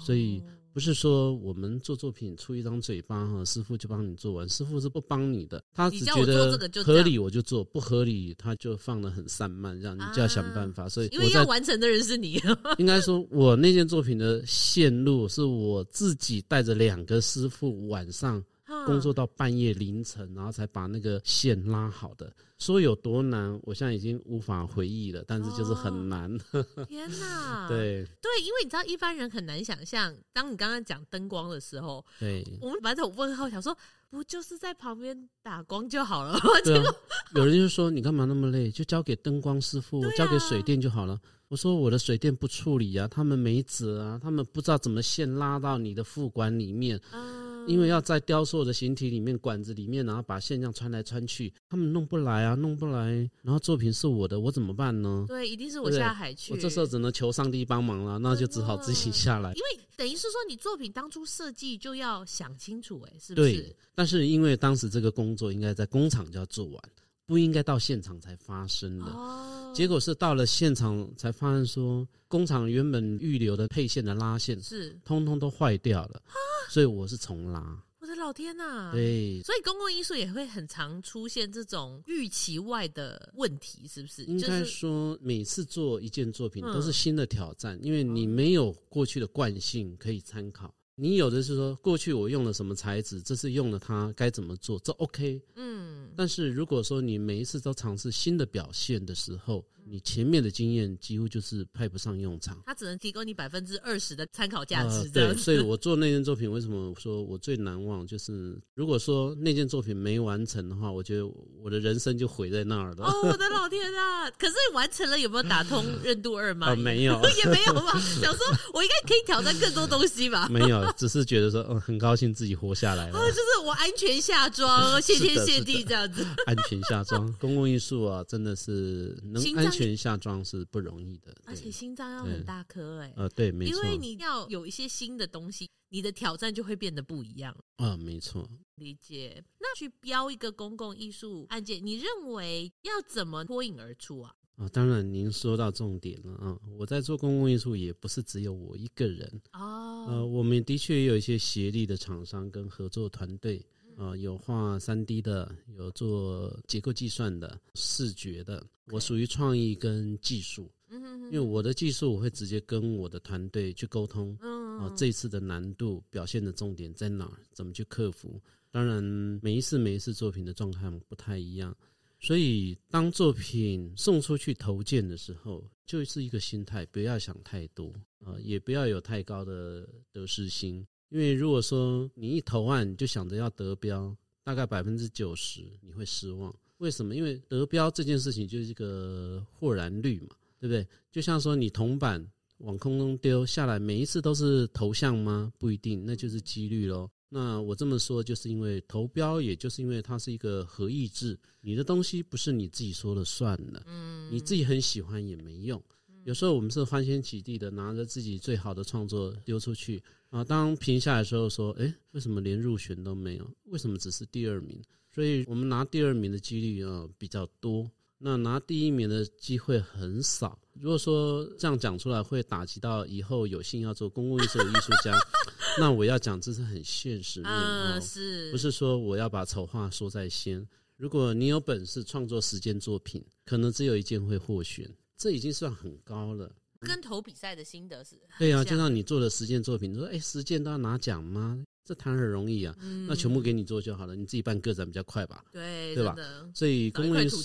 所以。不是说我们做作品出一张嘴巴哈，师傅就帮你做完，师傅是不帮你的，他只觉得合理我就做，不合理他就放得很散漫，让你就要想办法。所以，因为要完成的人是你，应该说我那件作品的线路是我自己带着两个师傅晚上。工作到半夜凌晨，然后才把那个线拉好的。说有多难，我现在已经无法回忆了。但是就是很难。哦、天哪！对对，因为你知道一般人很难想象，当你刚刚讲灯光的时候，对，我们满头问号，想说不就是在旁边打光就好了？对啊、有人就说你干嘛那么累？就交给灯光师傅，啊、交给水电就好了。我说我的水电不处理啊，他们没辙啊，他们不知道怎么线拉到你的副管里面。嗯因为要在雕塑的形体里面、管子里面，然后把线这样穿来穿去，他们弄不来啊，弄不来。然后作品是我的，我怎么办呢？对，一定是我下海去。我这时候只能求上帝帮忙了，那就只好自己下来。因为等于是说，你作品当初设计就要想清楚，哎，是不是？对。但是因为当时这个工作应该在工厂就要做完，不应该到现场才发生的。哦。结果是到了现场才发现说，工厂原本预留的配线的拉线是通通都坏掉了。所以我是重拉，我的老天呐、啊！对，所以公共艺术也会很常出现这种预期外的问题，是不是？应该说，每次做一件作品都是新的挑战，因为你没有过去的惯性可以参考。你有的是说，过去我用了什么材质，这次用了它该怎么做，这 OK。嗯。但是如果说你每一次都尝试新的表现的时候，你前面的经验几乎就是派不上用场。它只能提供你百分之二十的参考价值。对，所以我做那件作品，为什么说我最难忘？就是如果说那件作品没完成的话，我觉得我的人生就毁在那儿了。哦，我的老天啊！可是完成了，有没有打通 任督二脉？没有，也没有吧。想说，我应该可以挑战更多东西吧？没有，只是觉得说，嗯，很高兴自己活下来了。哦，就是我安全下庄，谢天谢地这样子。安全下庄，公共艺术啊，真的是能安全下装是不容易的。而且心脏要很大颗哎。呃，对，没错。因为你要有一些新的东西，你的挑战就会变得不一样。啊，没错。理解。那去标一个公共艺术案件，你认为要怎么脱颖而出啊？啊，当然，您说到重点了啊！我在做公共艺术，也不是只有我一个人哦。呃，我们的确也有一些协力的厂商跟合作团队啊，有画三 D 的，有做结构计算的、视觉的。我属于创意跟技术，因为我的技术我会直接跟我的团队去沟通。啊，这一次的难度表现的重点在哪儿？怎么去克服？当然，每一次每一次作品的状态不太一样。所以，当作品送出去投件的时候，就是一个心态，不要想太多啊，也不要有太高的得失心。因为如果说你一投案就想着要得标，大概百分之九十你会失望。为什么？因为得标这件事情就是一个豁然率嘛，对不对？就像说你铜板往空中丢下来，每一次都是头像吗？不一定，那就是几率喽。那我这么说，就是因为投标，也就是因为它是一个合意制，你的东西不是你自己说了算的，嗯，你自己很喜欢也没用。有时候我们是欢天喜地的拿着自己最好的创作丢出去啊，当评下来的时候说，哎，为什么连入选都没有？为什么只是第二名？所以我们拿第二名的几率啊比较多。那拿第一名的机会很少。如果说这样讲出来会打击到以后有幸要做公共艺术的艺术家，那我要讲这是很现实面哦，是不是说我要把丑话说在先？如果你有本事创作十件作品，可能只有一件会获选，这已经算很高了。跟投比赛的心得是？对啊，就像你做的十件作品，你说哎，十件都要拿奖吗？这谈很容易啊，嗯、那全部给你做就好了，你自己办个展比较快吧？对，对吧？所以公共艺术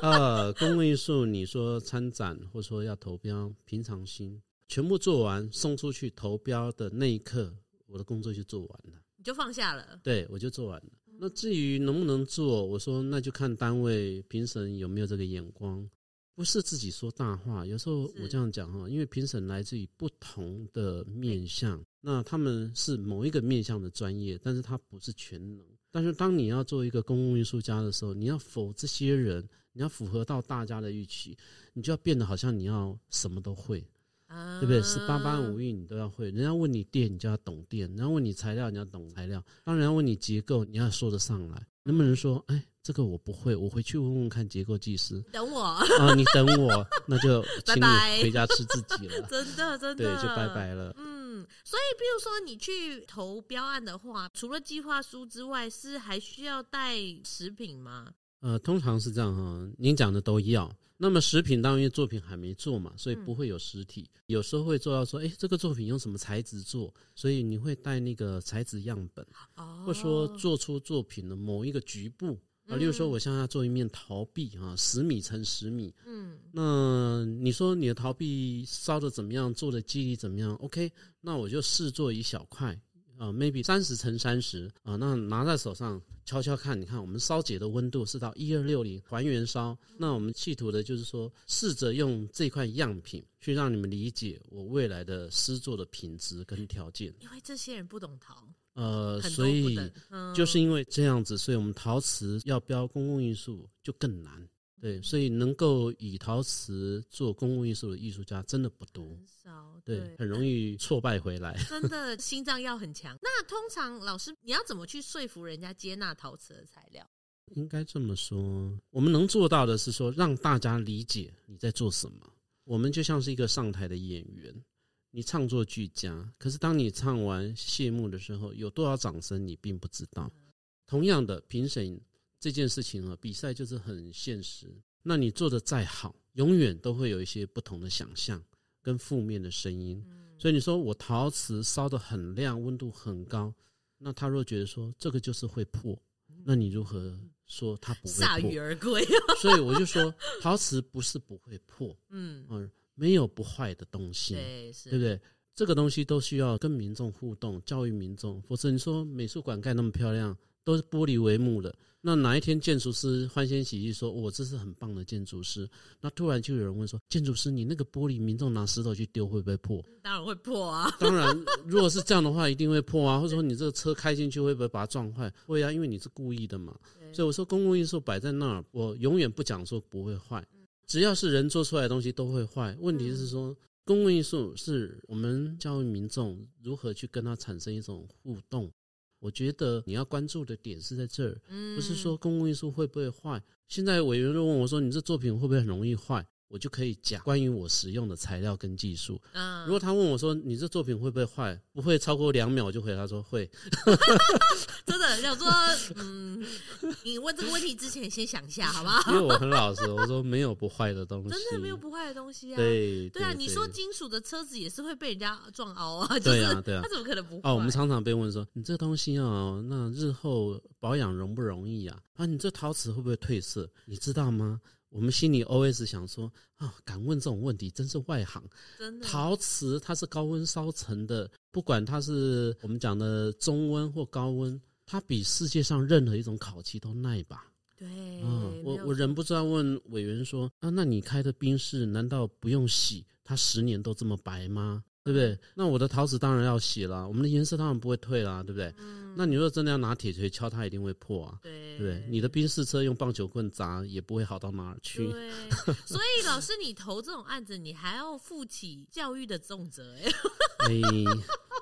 啊，公共艺术，你说参展或说要投标，平常心，全部做完送出去投标的那一刻，我的工作就做完了，你就放下了。对，我就做完了。那至于能不能做，我说那就看单位评审有没有这个眼光。不是自己说大话，有时候我这样讲哈，因为评审来自于不同的面向，那他们是某一个面向的专业，但是他不是全能。但是当你要做一个公共艺术家的时候，你要否这些人，你要符合到大家的预期，你就要变得好像你要什么都会，对不对？十八般武艺你都要会。人家问你电，你就要懂电；人家问你材料，你要懂材料；当人家问你结构，你要说得上来。能不能说，哎？这个我不会，我回去问问看结构技师。等我啊，你等我，那就 请你回家吃自己了。真的，真的，对，就拜拜了。嗯，所以，比如说你去投标案的话，除了计划书之外，是还需要带食品吗？呃，通常是这样哈，您讲的都要。那么食品，当然因为作品还没做嘛，所以不会有实体。嗯、有时候会做到说，哎，这个作品用什么材质做？所以你会带那个材质样本，哦、或者说做出作品的某一个局部。啊，例如说，我现在要做一面陶壁啊，十米乘十米。嗯，那你说你的陶壁烧的怎么样？做的肌理怎么样？OK，那我就试做一小块啊，maybe 三十乘三十啊，那拿在手上敲敲看，你看我们烧结的温度是到一二六零还原烧。那我们企图的就是说，试着用这块样品去让你们理解我未来的施作的品质跟条件。因为这些人不懂陶。呃，所以就是因为这样子，所以我们陶瓷要标公共艺术就更难。对，所以能够以陶瓷做公共艺术的艺术家真的不多，很少。对，很容易挫败回来。真的，心脏要很强。那通常老师，你要怎么去说服人家接纳陶瓷的材料？应该这么说，我们能做到的是说，让大家理解你在做什么。我们就像是一个上台的演员。你唱作俱佳，可是当你唱完谢幕的时候，有多少掌声你并不知道。同样的，评审这件事情啊，比赛就是很现实。那你做的再好，永远都会有一些不同的想象跟负面的声音。所以你说我陶瓷烧得很亮，温度很高，那他若觉得说这个就是会破，那你如何说它不会鎩羽而归。所以我就说，陶瓷不是不会破，嗯嗯，没有不坏的东西，对，是，对不对？这个东西都需要跟民众互动，教育民众。否则你说美术馆盖那么漂亮，都是玻璃帷幕的，那哪一天建筑师欢欣喜地说：“我这是很棒的建筑师。”那突然就有人问说：“建筑师，你那个玻璃，民众拿石头去丢会不会破？”当然会破啊！当然，如果是这样的话，一定会破啊。或者说你这个车开进去会不会把它撞坏？会啊，因为你是故意的嘛。所以我说，公共艺术摆在那儿，我永远不讲说不会坏，只要是人做出来的东西都会坏。问题是说。公共艺术是我们教育民众如何去跟它产生一种互动。我觉得你要关注的点是在这儿，不是说公共艺术会不会坏。现在委员就问我说：“你这作品会不会很容易坏？”我就可以讲关于我使用的材料跟技术。嗯如果他问我说，你这作品会不会坏？不会超过两秒，我就回答说会。真的想说，嗯，你问这个问题之前先想一下，好不好？因为我很老实，我说没有不坏的东西，真的没有不坏的东西啊。对对啊，你说金属的车子也是会被人家撞凹啊，对啊对啊，它怎么可能不坏？哦，我们常常被问说，你这东西哦，那日后保养容不容易啊？啊，你这陶瓷会不会褪色？你知道吗？我们心里 OS 想说啊，敢问这种问题真是外行。真的，陶瓷它是高温烧成的，不管它是我们讲的中温或高温，它比世界上任何一种烤漆都耐吧？对，嗯，我我忍不住要问委员说啊，那你开的冰室难道不用洗？它十年都这么白吗？对不对？那我的陶瓷当然要洗了，我们的颜色当然不会退啦，对不对？嗯，那你说真的要拿铁锤敲它，一定会破啊。对，对不对？你的冰室车用棒球棍砸也不会好到哪儿去。对，所以老师，你投这种案子，你还要负起教育的重责哎。哎，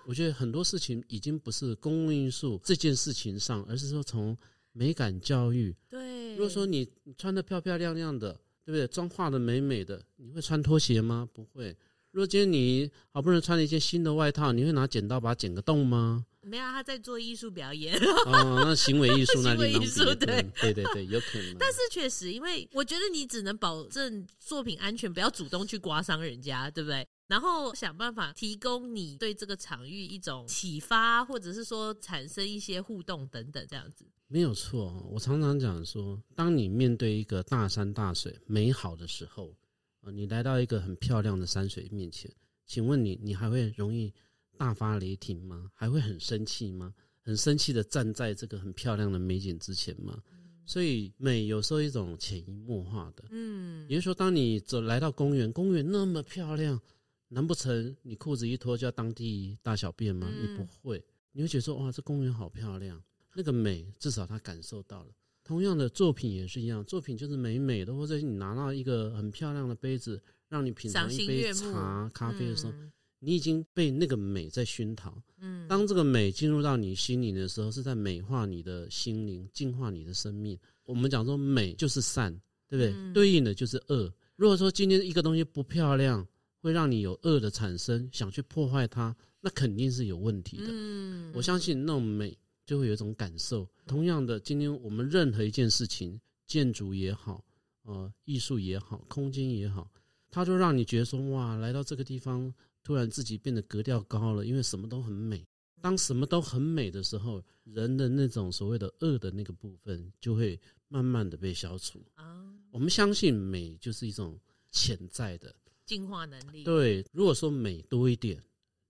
我觉得很多事情已经不是公共因素这件事情上，而是说从美感教育。对，如果说你穿的漂漂亮亮的，对不对？妆化的美美的，你会穿拖鞋吗？不会。如果今天你好不容易穿了一件新的外套，你会拿剪刀把它剪个洞吗？没有，他在做艺术表演。哦，那行为艺术 那里能艺对对对对，有可能。但是确实，因为我觉得你只能保证作品安全，不要主动去刮伤人家，对不对？然后想办法提供你对这个场域一种启发，或者是说产生一些互动等等，这样子。没有错，我常常讲说，当你面对一个大山大水美好的时候。啊，你来到一个很漂亮的山水面前，请问你，你还会容易大发雷霆吗？还会很生气吗？很生气的站在这个很漂亮的美景之前吗？所以美有时候一种潜移默化的，嗯，也就是说，当你走来到公园，公园那么漂亮，难不成你裤子一脱就要当地大小便吗？你不会，你会觉得说，哇，这公园好漂亮，那个美至少他感受到了。同样的作品也是一样，作品就是美美的，或者你拿到一个很漂亮的杯子，让你品尝一杯茶、咖啡的时候，嗯、你已经被那个美在熏陶。嗯，当这个美进入到你心里的时候，是在美化你的心灵，净化你的生命。我们讲说美就是善，对不对？嗯、对应的就是恶。如果说今天一个东西不漂亮，会让你有恶的产生，想去破坏它，那肯定是有问题的。嗯，我相信那种美。就会有一种感受。同样的，今天我们任何一件事情，建筑也好，呃，艺术也好，空间也好，它就让你觉得说，哇，来到这个地方，突然自己变得格调高了，因为什么都很美。当什么都很美的时候，人的那种所谓的恶的那个部分，就会慢慢的被消除。啊，我们相信美就是一种潜在的进化能力。对，如果说美多一点，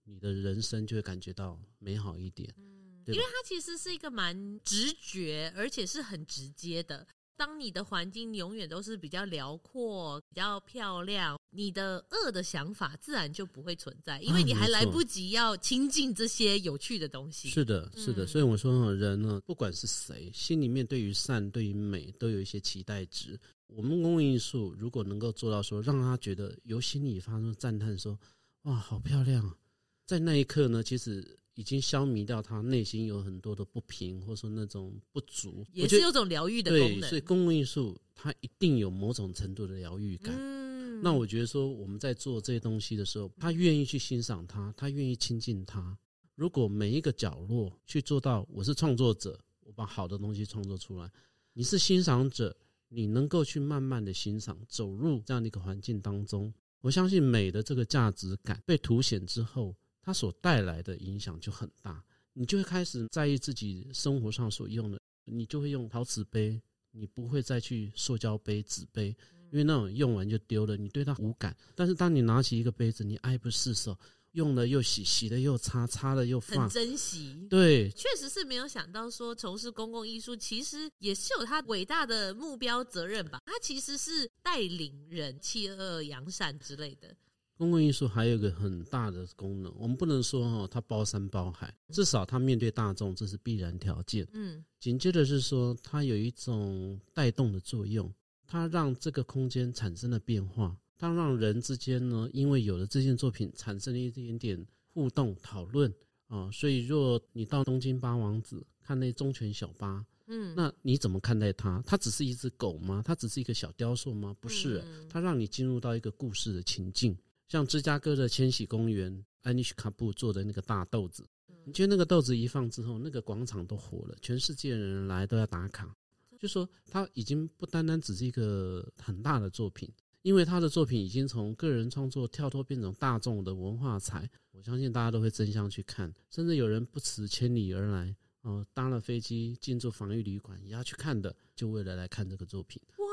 你的人生就会感觉到美好一点。因为它其实是一个蛮直觉，而且是很直接的。当你的环境永远都是比较辽阔、比较漂亮，你的恶的想法自然就不会存在，因为你还来不及要亲近这些有趣的东西。是的，是的。所以我说，人呢，不管是谁，心里面对于善、对于美，都有一些期待值。我们公共艺术如果能够做到说，让他觉得由心里发出赞叹，说：“哇，好漂亮！”在那一刻呢，其实。已经消弭掉他内心有很多的不平，或者说那种不足，也是有种疗愈的功能。对，所以公共艺术它一定有某种程度的疗愈感。嗯，那我觉得说我们在做这些东西的时候，他愿意去欣赏它，他愿意亲近它。如果每一个角落去做到，我是创作者，我把好的东西创作出来；你是欣赏者，你能够去慢慢的欣赏，走入这样的一个环境当中，我相信美的这个价值感被凸显之后。它所带来的影响就很大，你就会开始在意自己生活上所用的，你就会用陶瓷杯，你不会再去塑胶杯、纸杯，因为那种用完就丢了，你对它无感。但是当你拿起一个杯子，你爱不释手。用了又洗，洗了又擦，擦了又放，很珍惜。对，确实是没有想到说从事公共艺术，其实也是有他伟大的目标责任吧。他其实是带领人弃恶扬善之类的。公共艺术还有一个很大的功能，我们不能说哦，它包山包海，至少它面对大众，这是必然条件。嗯，紧接着是说，它有一种带动的作用，它让这个空间产生了变化。它让人之间呢，因为有了这件作品，产生了一点点互动讨论啊，所以若你到东京八王子看那忠犬小八，嗯，那你怎么看待它？它只是一只狗吗？它只是一个小雕塑吗？不是，它让你进入到一个故事的情境。像芝加哥的千禧公园，安妮什卡布做的那个大豆子，你觉得那个豆子一放之后，那个广场都火了，全世界的人来都要打卡，就说他已经不单单只是一个很大的作品。因为他的作品已经从个人创作跳脱变成大众的文化财，我相信大家都会争相去看，甚至有人不辞千里而来，哦，搭了飞机进驻防御旅馆也要去看的，就为了来看这个作品。哇，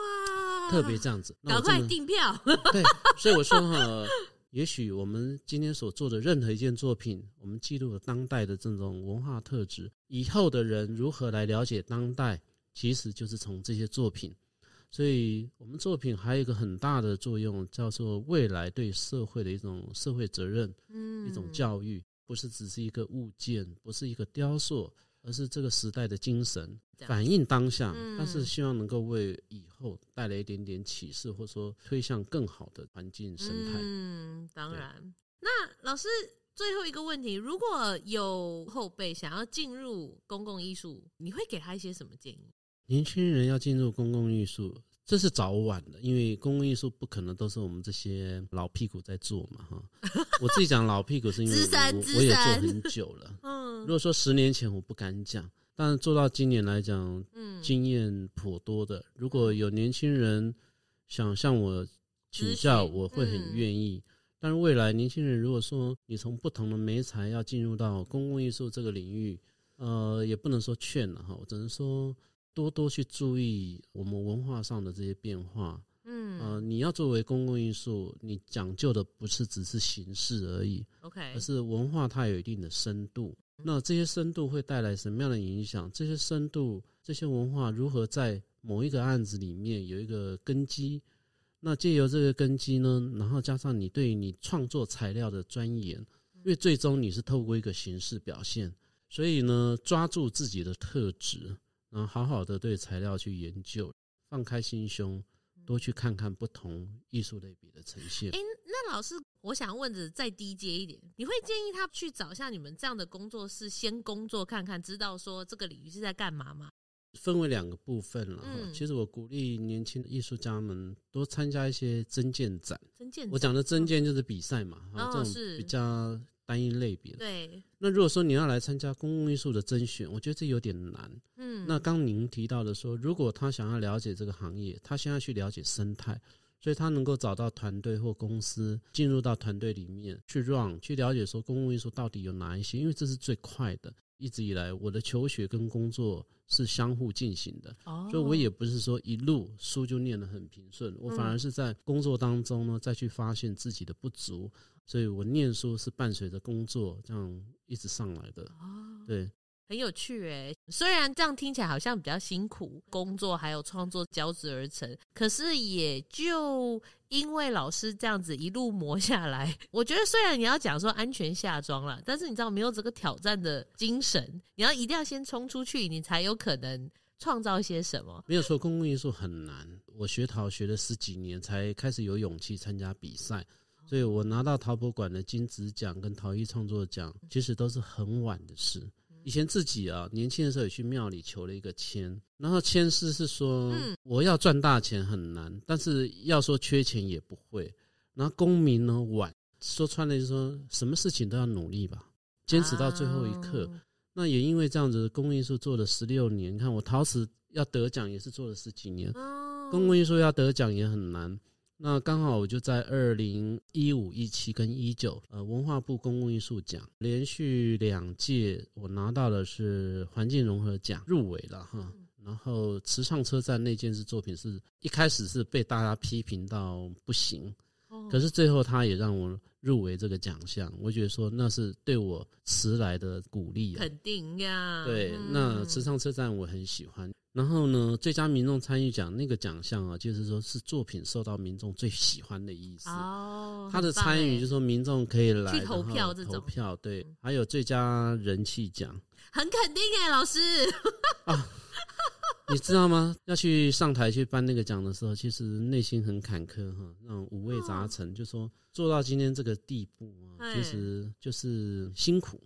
特别这样子，赶快订票。对，所以我说哈，也许我们今天所做的任何一件作品，我们记录了当代的这种文化特质，以后的人如何来了解当代，其实就是从这些作品。所以，我们作品还有一个很大的作用，叫做未来对社会的一种社会责任，嗯，一种教育，不是只是一个物件，不是一个雕塑，而是这个时代的精神，反映当下，但是希望能够为以后带来一点点启示，或者说推向更好的环境生态。嗯，当然。那老师最后一个问题，如果有后辈想要进入公共艺术，你会给他一些什么建议？年轻人要进入公共艺术，这是早晚的，因为公共艺术不可能都是我们这些老屁股在做嘛，哈。我自己讲老屁股是因为我我也做很久了。嗯，如果说十年前我不敢讲，但是做到今年来讲，嗯，经验颇多的。如果有年轻人想向我请教，我会很愿意。但是未来年轻人如果说你从不同的媒材要进入到公共艺术这个领域，呃，也不能说劝了哈，我只能说。多多去注意我们文化上的这些变化，嗯，呃，你要作为公共艺术，你讲究的不是只是形式而已，OK，而是文化它有一定的深度。那这些深度会带来什么样的影响？这些深度、这些文化如何在某一个案子里面有一个根基？那借由这个根基呢，然后加上你对于你创作材料的钻研，因为最终你是透过一个形式表现，所以呢，抓住自己的特质。然后好好的对材料去研究，放开心胸，多去看看不同艺术类别的呈现。哎，那老师，我想问的再低阶一点，你会建议他去找像你们这样的工作室，先工作看看，知道说这个领域是在干嘛吗？分为两个部分了哈。嗯、其实我鼓励年轻的艺术家们多参加一些征件展。我讲的征件就是比赛嘛，哦、这种比较。单一类别的，对。那如果说你要来参加公共艺术的甄选，我觉得这有点难。嗯。那刚您提到的说，如果他想要了解这个行业，他先要去了解生态，所以他能够找到团队或公司，进入到团队里面去 run，去了解说公共艺术到底有哪一些，因为这是最快的。一直以来，我的求学跟工作是相互进行的，所以我也不是说一路书就念得很平顺，我反而是在工作当中呢，再去发现自己的不足。所以我念书是伴随着工作这样一直上来的，对，很有趣诶。虽然这样听起来好像比较辛苦，工作还有创作交织而成，可是也就因为老师这样子一路磨下来，我觉得虽然你要讲说安全下装了，但是你知道没有这个挑战的精神，你要一定要先冲出去，你才有可能创造一些什么。没有说公共艺术很难，我学陶学了十几年才开始有勇气参加比赛。所以我拿到陶博馆的金质奖跟陶艺创作奖，其实都是很晚的事。以前自己啊，年轻的时候也去庙里求了一个签，然后签师是说，我要赚大钱很难，但是要说缺钱也不会。然后功名呢晚，说穿了就是说什么事情都要努力吧，坚持到最后一刻。那也因为这样子，公共艺术做了十六年，你看我陶瓷要得奖也是做了十几年，公共艺术要得奖也很难。那刚好我就在二零一五、一七跟一九，呃，文化部公共艺术奖连续两届，我拿到的是环境融合奖入围了哈。然后池上车站那件事作品是一开始是被大家批评到不行，可是最后他也让我入围这个奖项，我觉得说那是对我迟来的鼓励，肯定呀。对，那池上车站我很喜欢。然后呢，最佳民众参与奖那个奖项啊，就是说是作品受到民众最喜欢的意思。哦，他的参与就是说民众可以来去投票，这种投票对，还有最佳人气奖，很肯定哎，老师。啊你知道吗？要去上台去颁那个奖的时候，其实内心很坎坷哈，那种五味杂陈。就说做到今天这个地步啊，其实就是辛苦。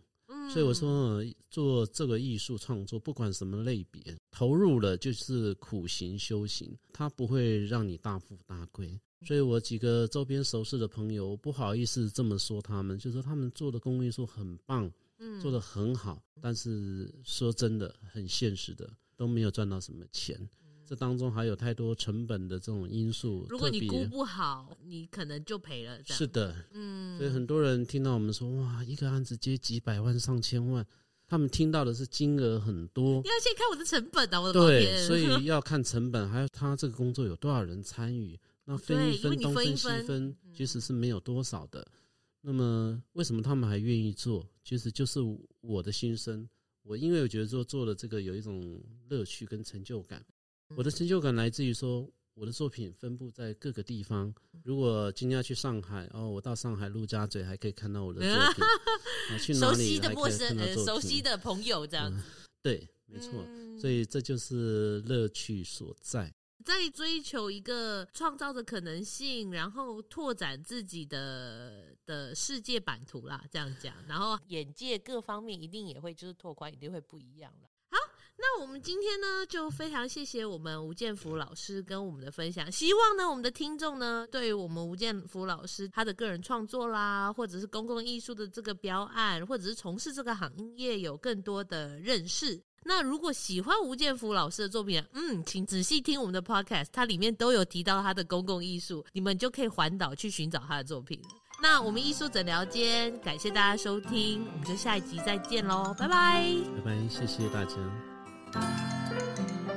所以我说，做这个艺术创作，不管什么类别，投入了就是苦行修行，它不会让你大富大贵。所以我几个周边熟识的朋友，不好意思这么说他们，就是说他们做的公益艺术很棒，做的很好，但是说真的，很现实的。都没有赚到什么钱，嗯、这当中还有太多成本的这种因素。如果你估不好，你可能就赔了。是的，嗯，所以很多人听到我们说哇，一个案子接几百万、上千万，他们听到的是金额很多。你要先看我的成本啊，我的对，所以要看成本，还有他这个工作有多少人参与，那分一分，东分西分，其实是没有多少的。嗯、那么为什么他们还愿意做？其实就是我的心声。我因为我觉得说做了这个有一种乐趣跟成就感，我的成就感来自于说我的作品分布在各个地方。如果今天要去上海，哦，我到上海陆家嘴还可以看到我的作品。啊，去哪里还可以看到作品？呃，熟悉的朋友这样子。对，没错，所以这就是乐趣所在。在追求一个创造的可能性，然后拓展自己的的世界版图啦，这样讲，然后眼界各方面一定也会就是拓宽，一定会不一样了。那我们今天呢，就非常谢谢我们吴建福老师跟我们的分享。希望呢，我们的听众呢，对于我们吴建福老师他的个人创作啦，或者是公共艺术的这个标案，或者是从事这个行业有更多的认识。那如果喜欢吴建福老师的作品，嗯，请仔细听我们的 podcast，它里面都有提到他的公共艺术，你们就可以环岛去寻找他的作品。那我们艺术诊聊间，感谢大家收听，我们就下一集再见喽，拜拜，拜拜，谢谢大家。Música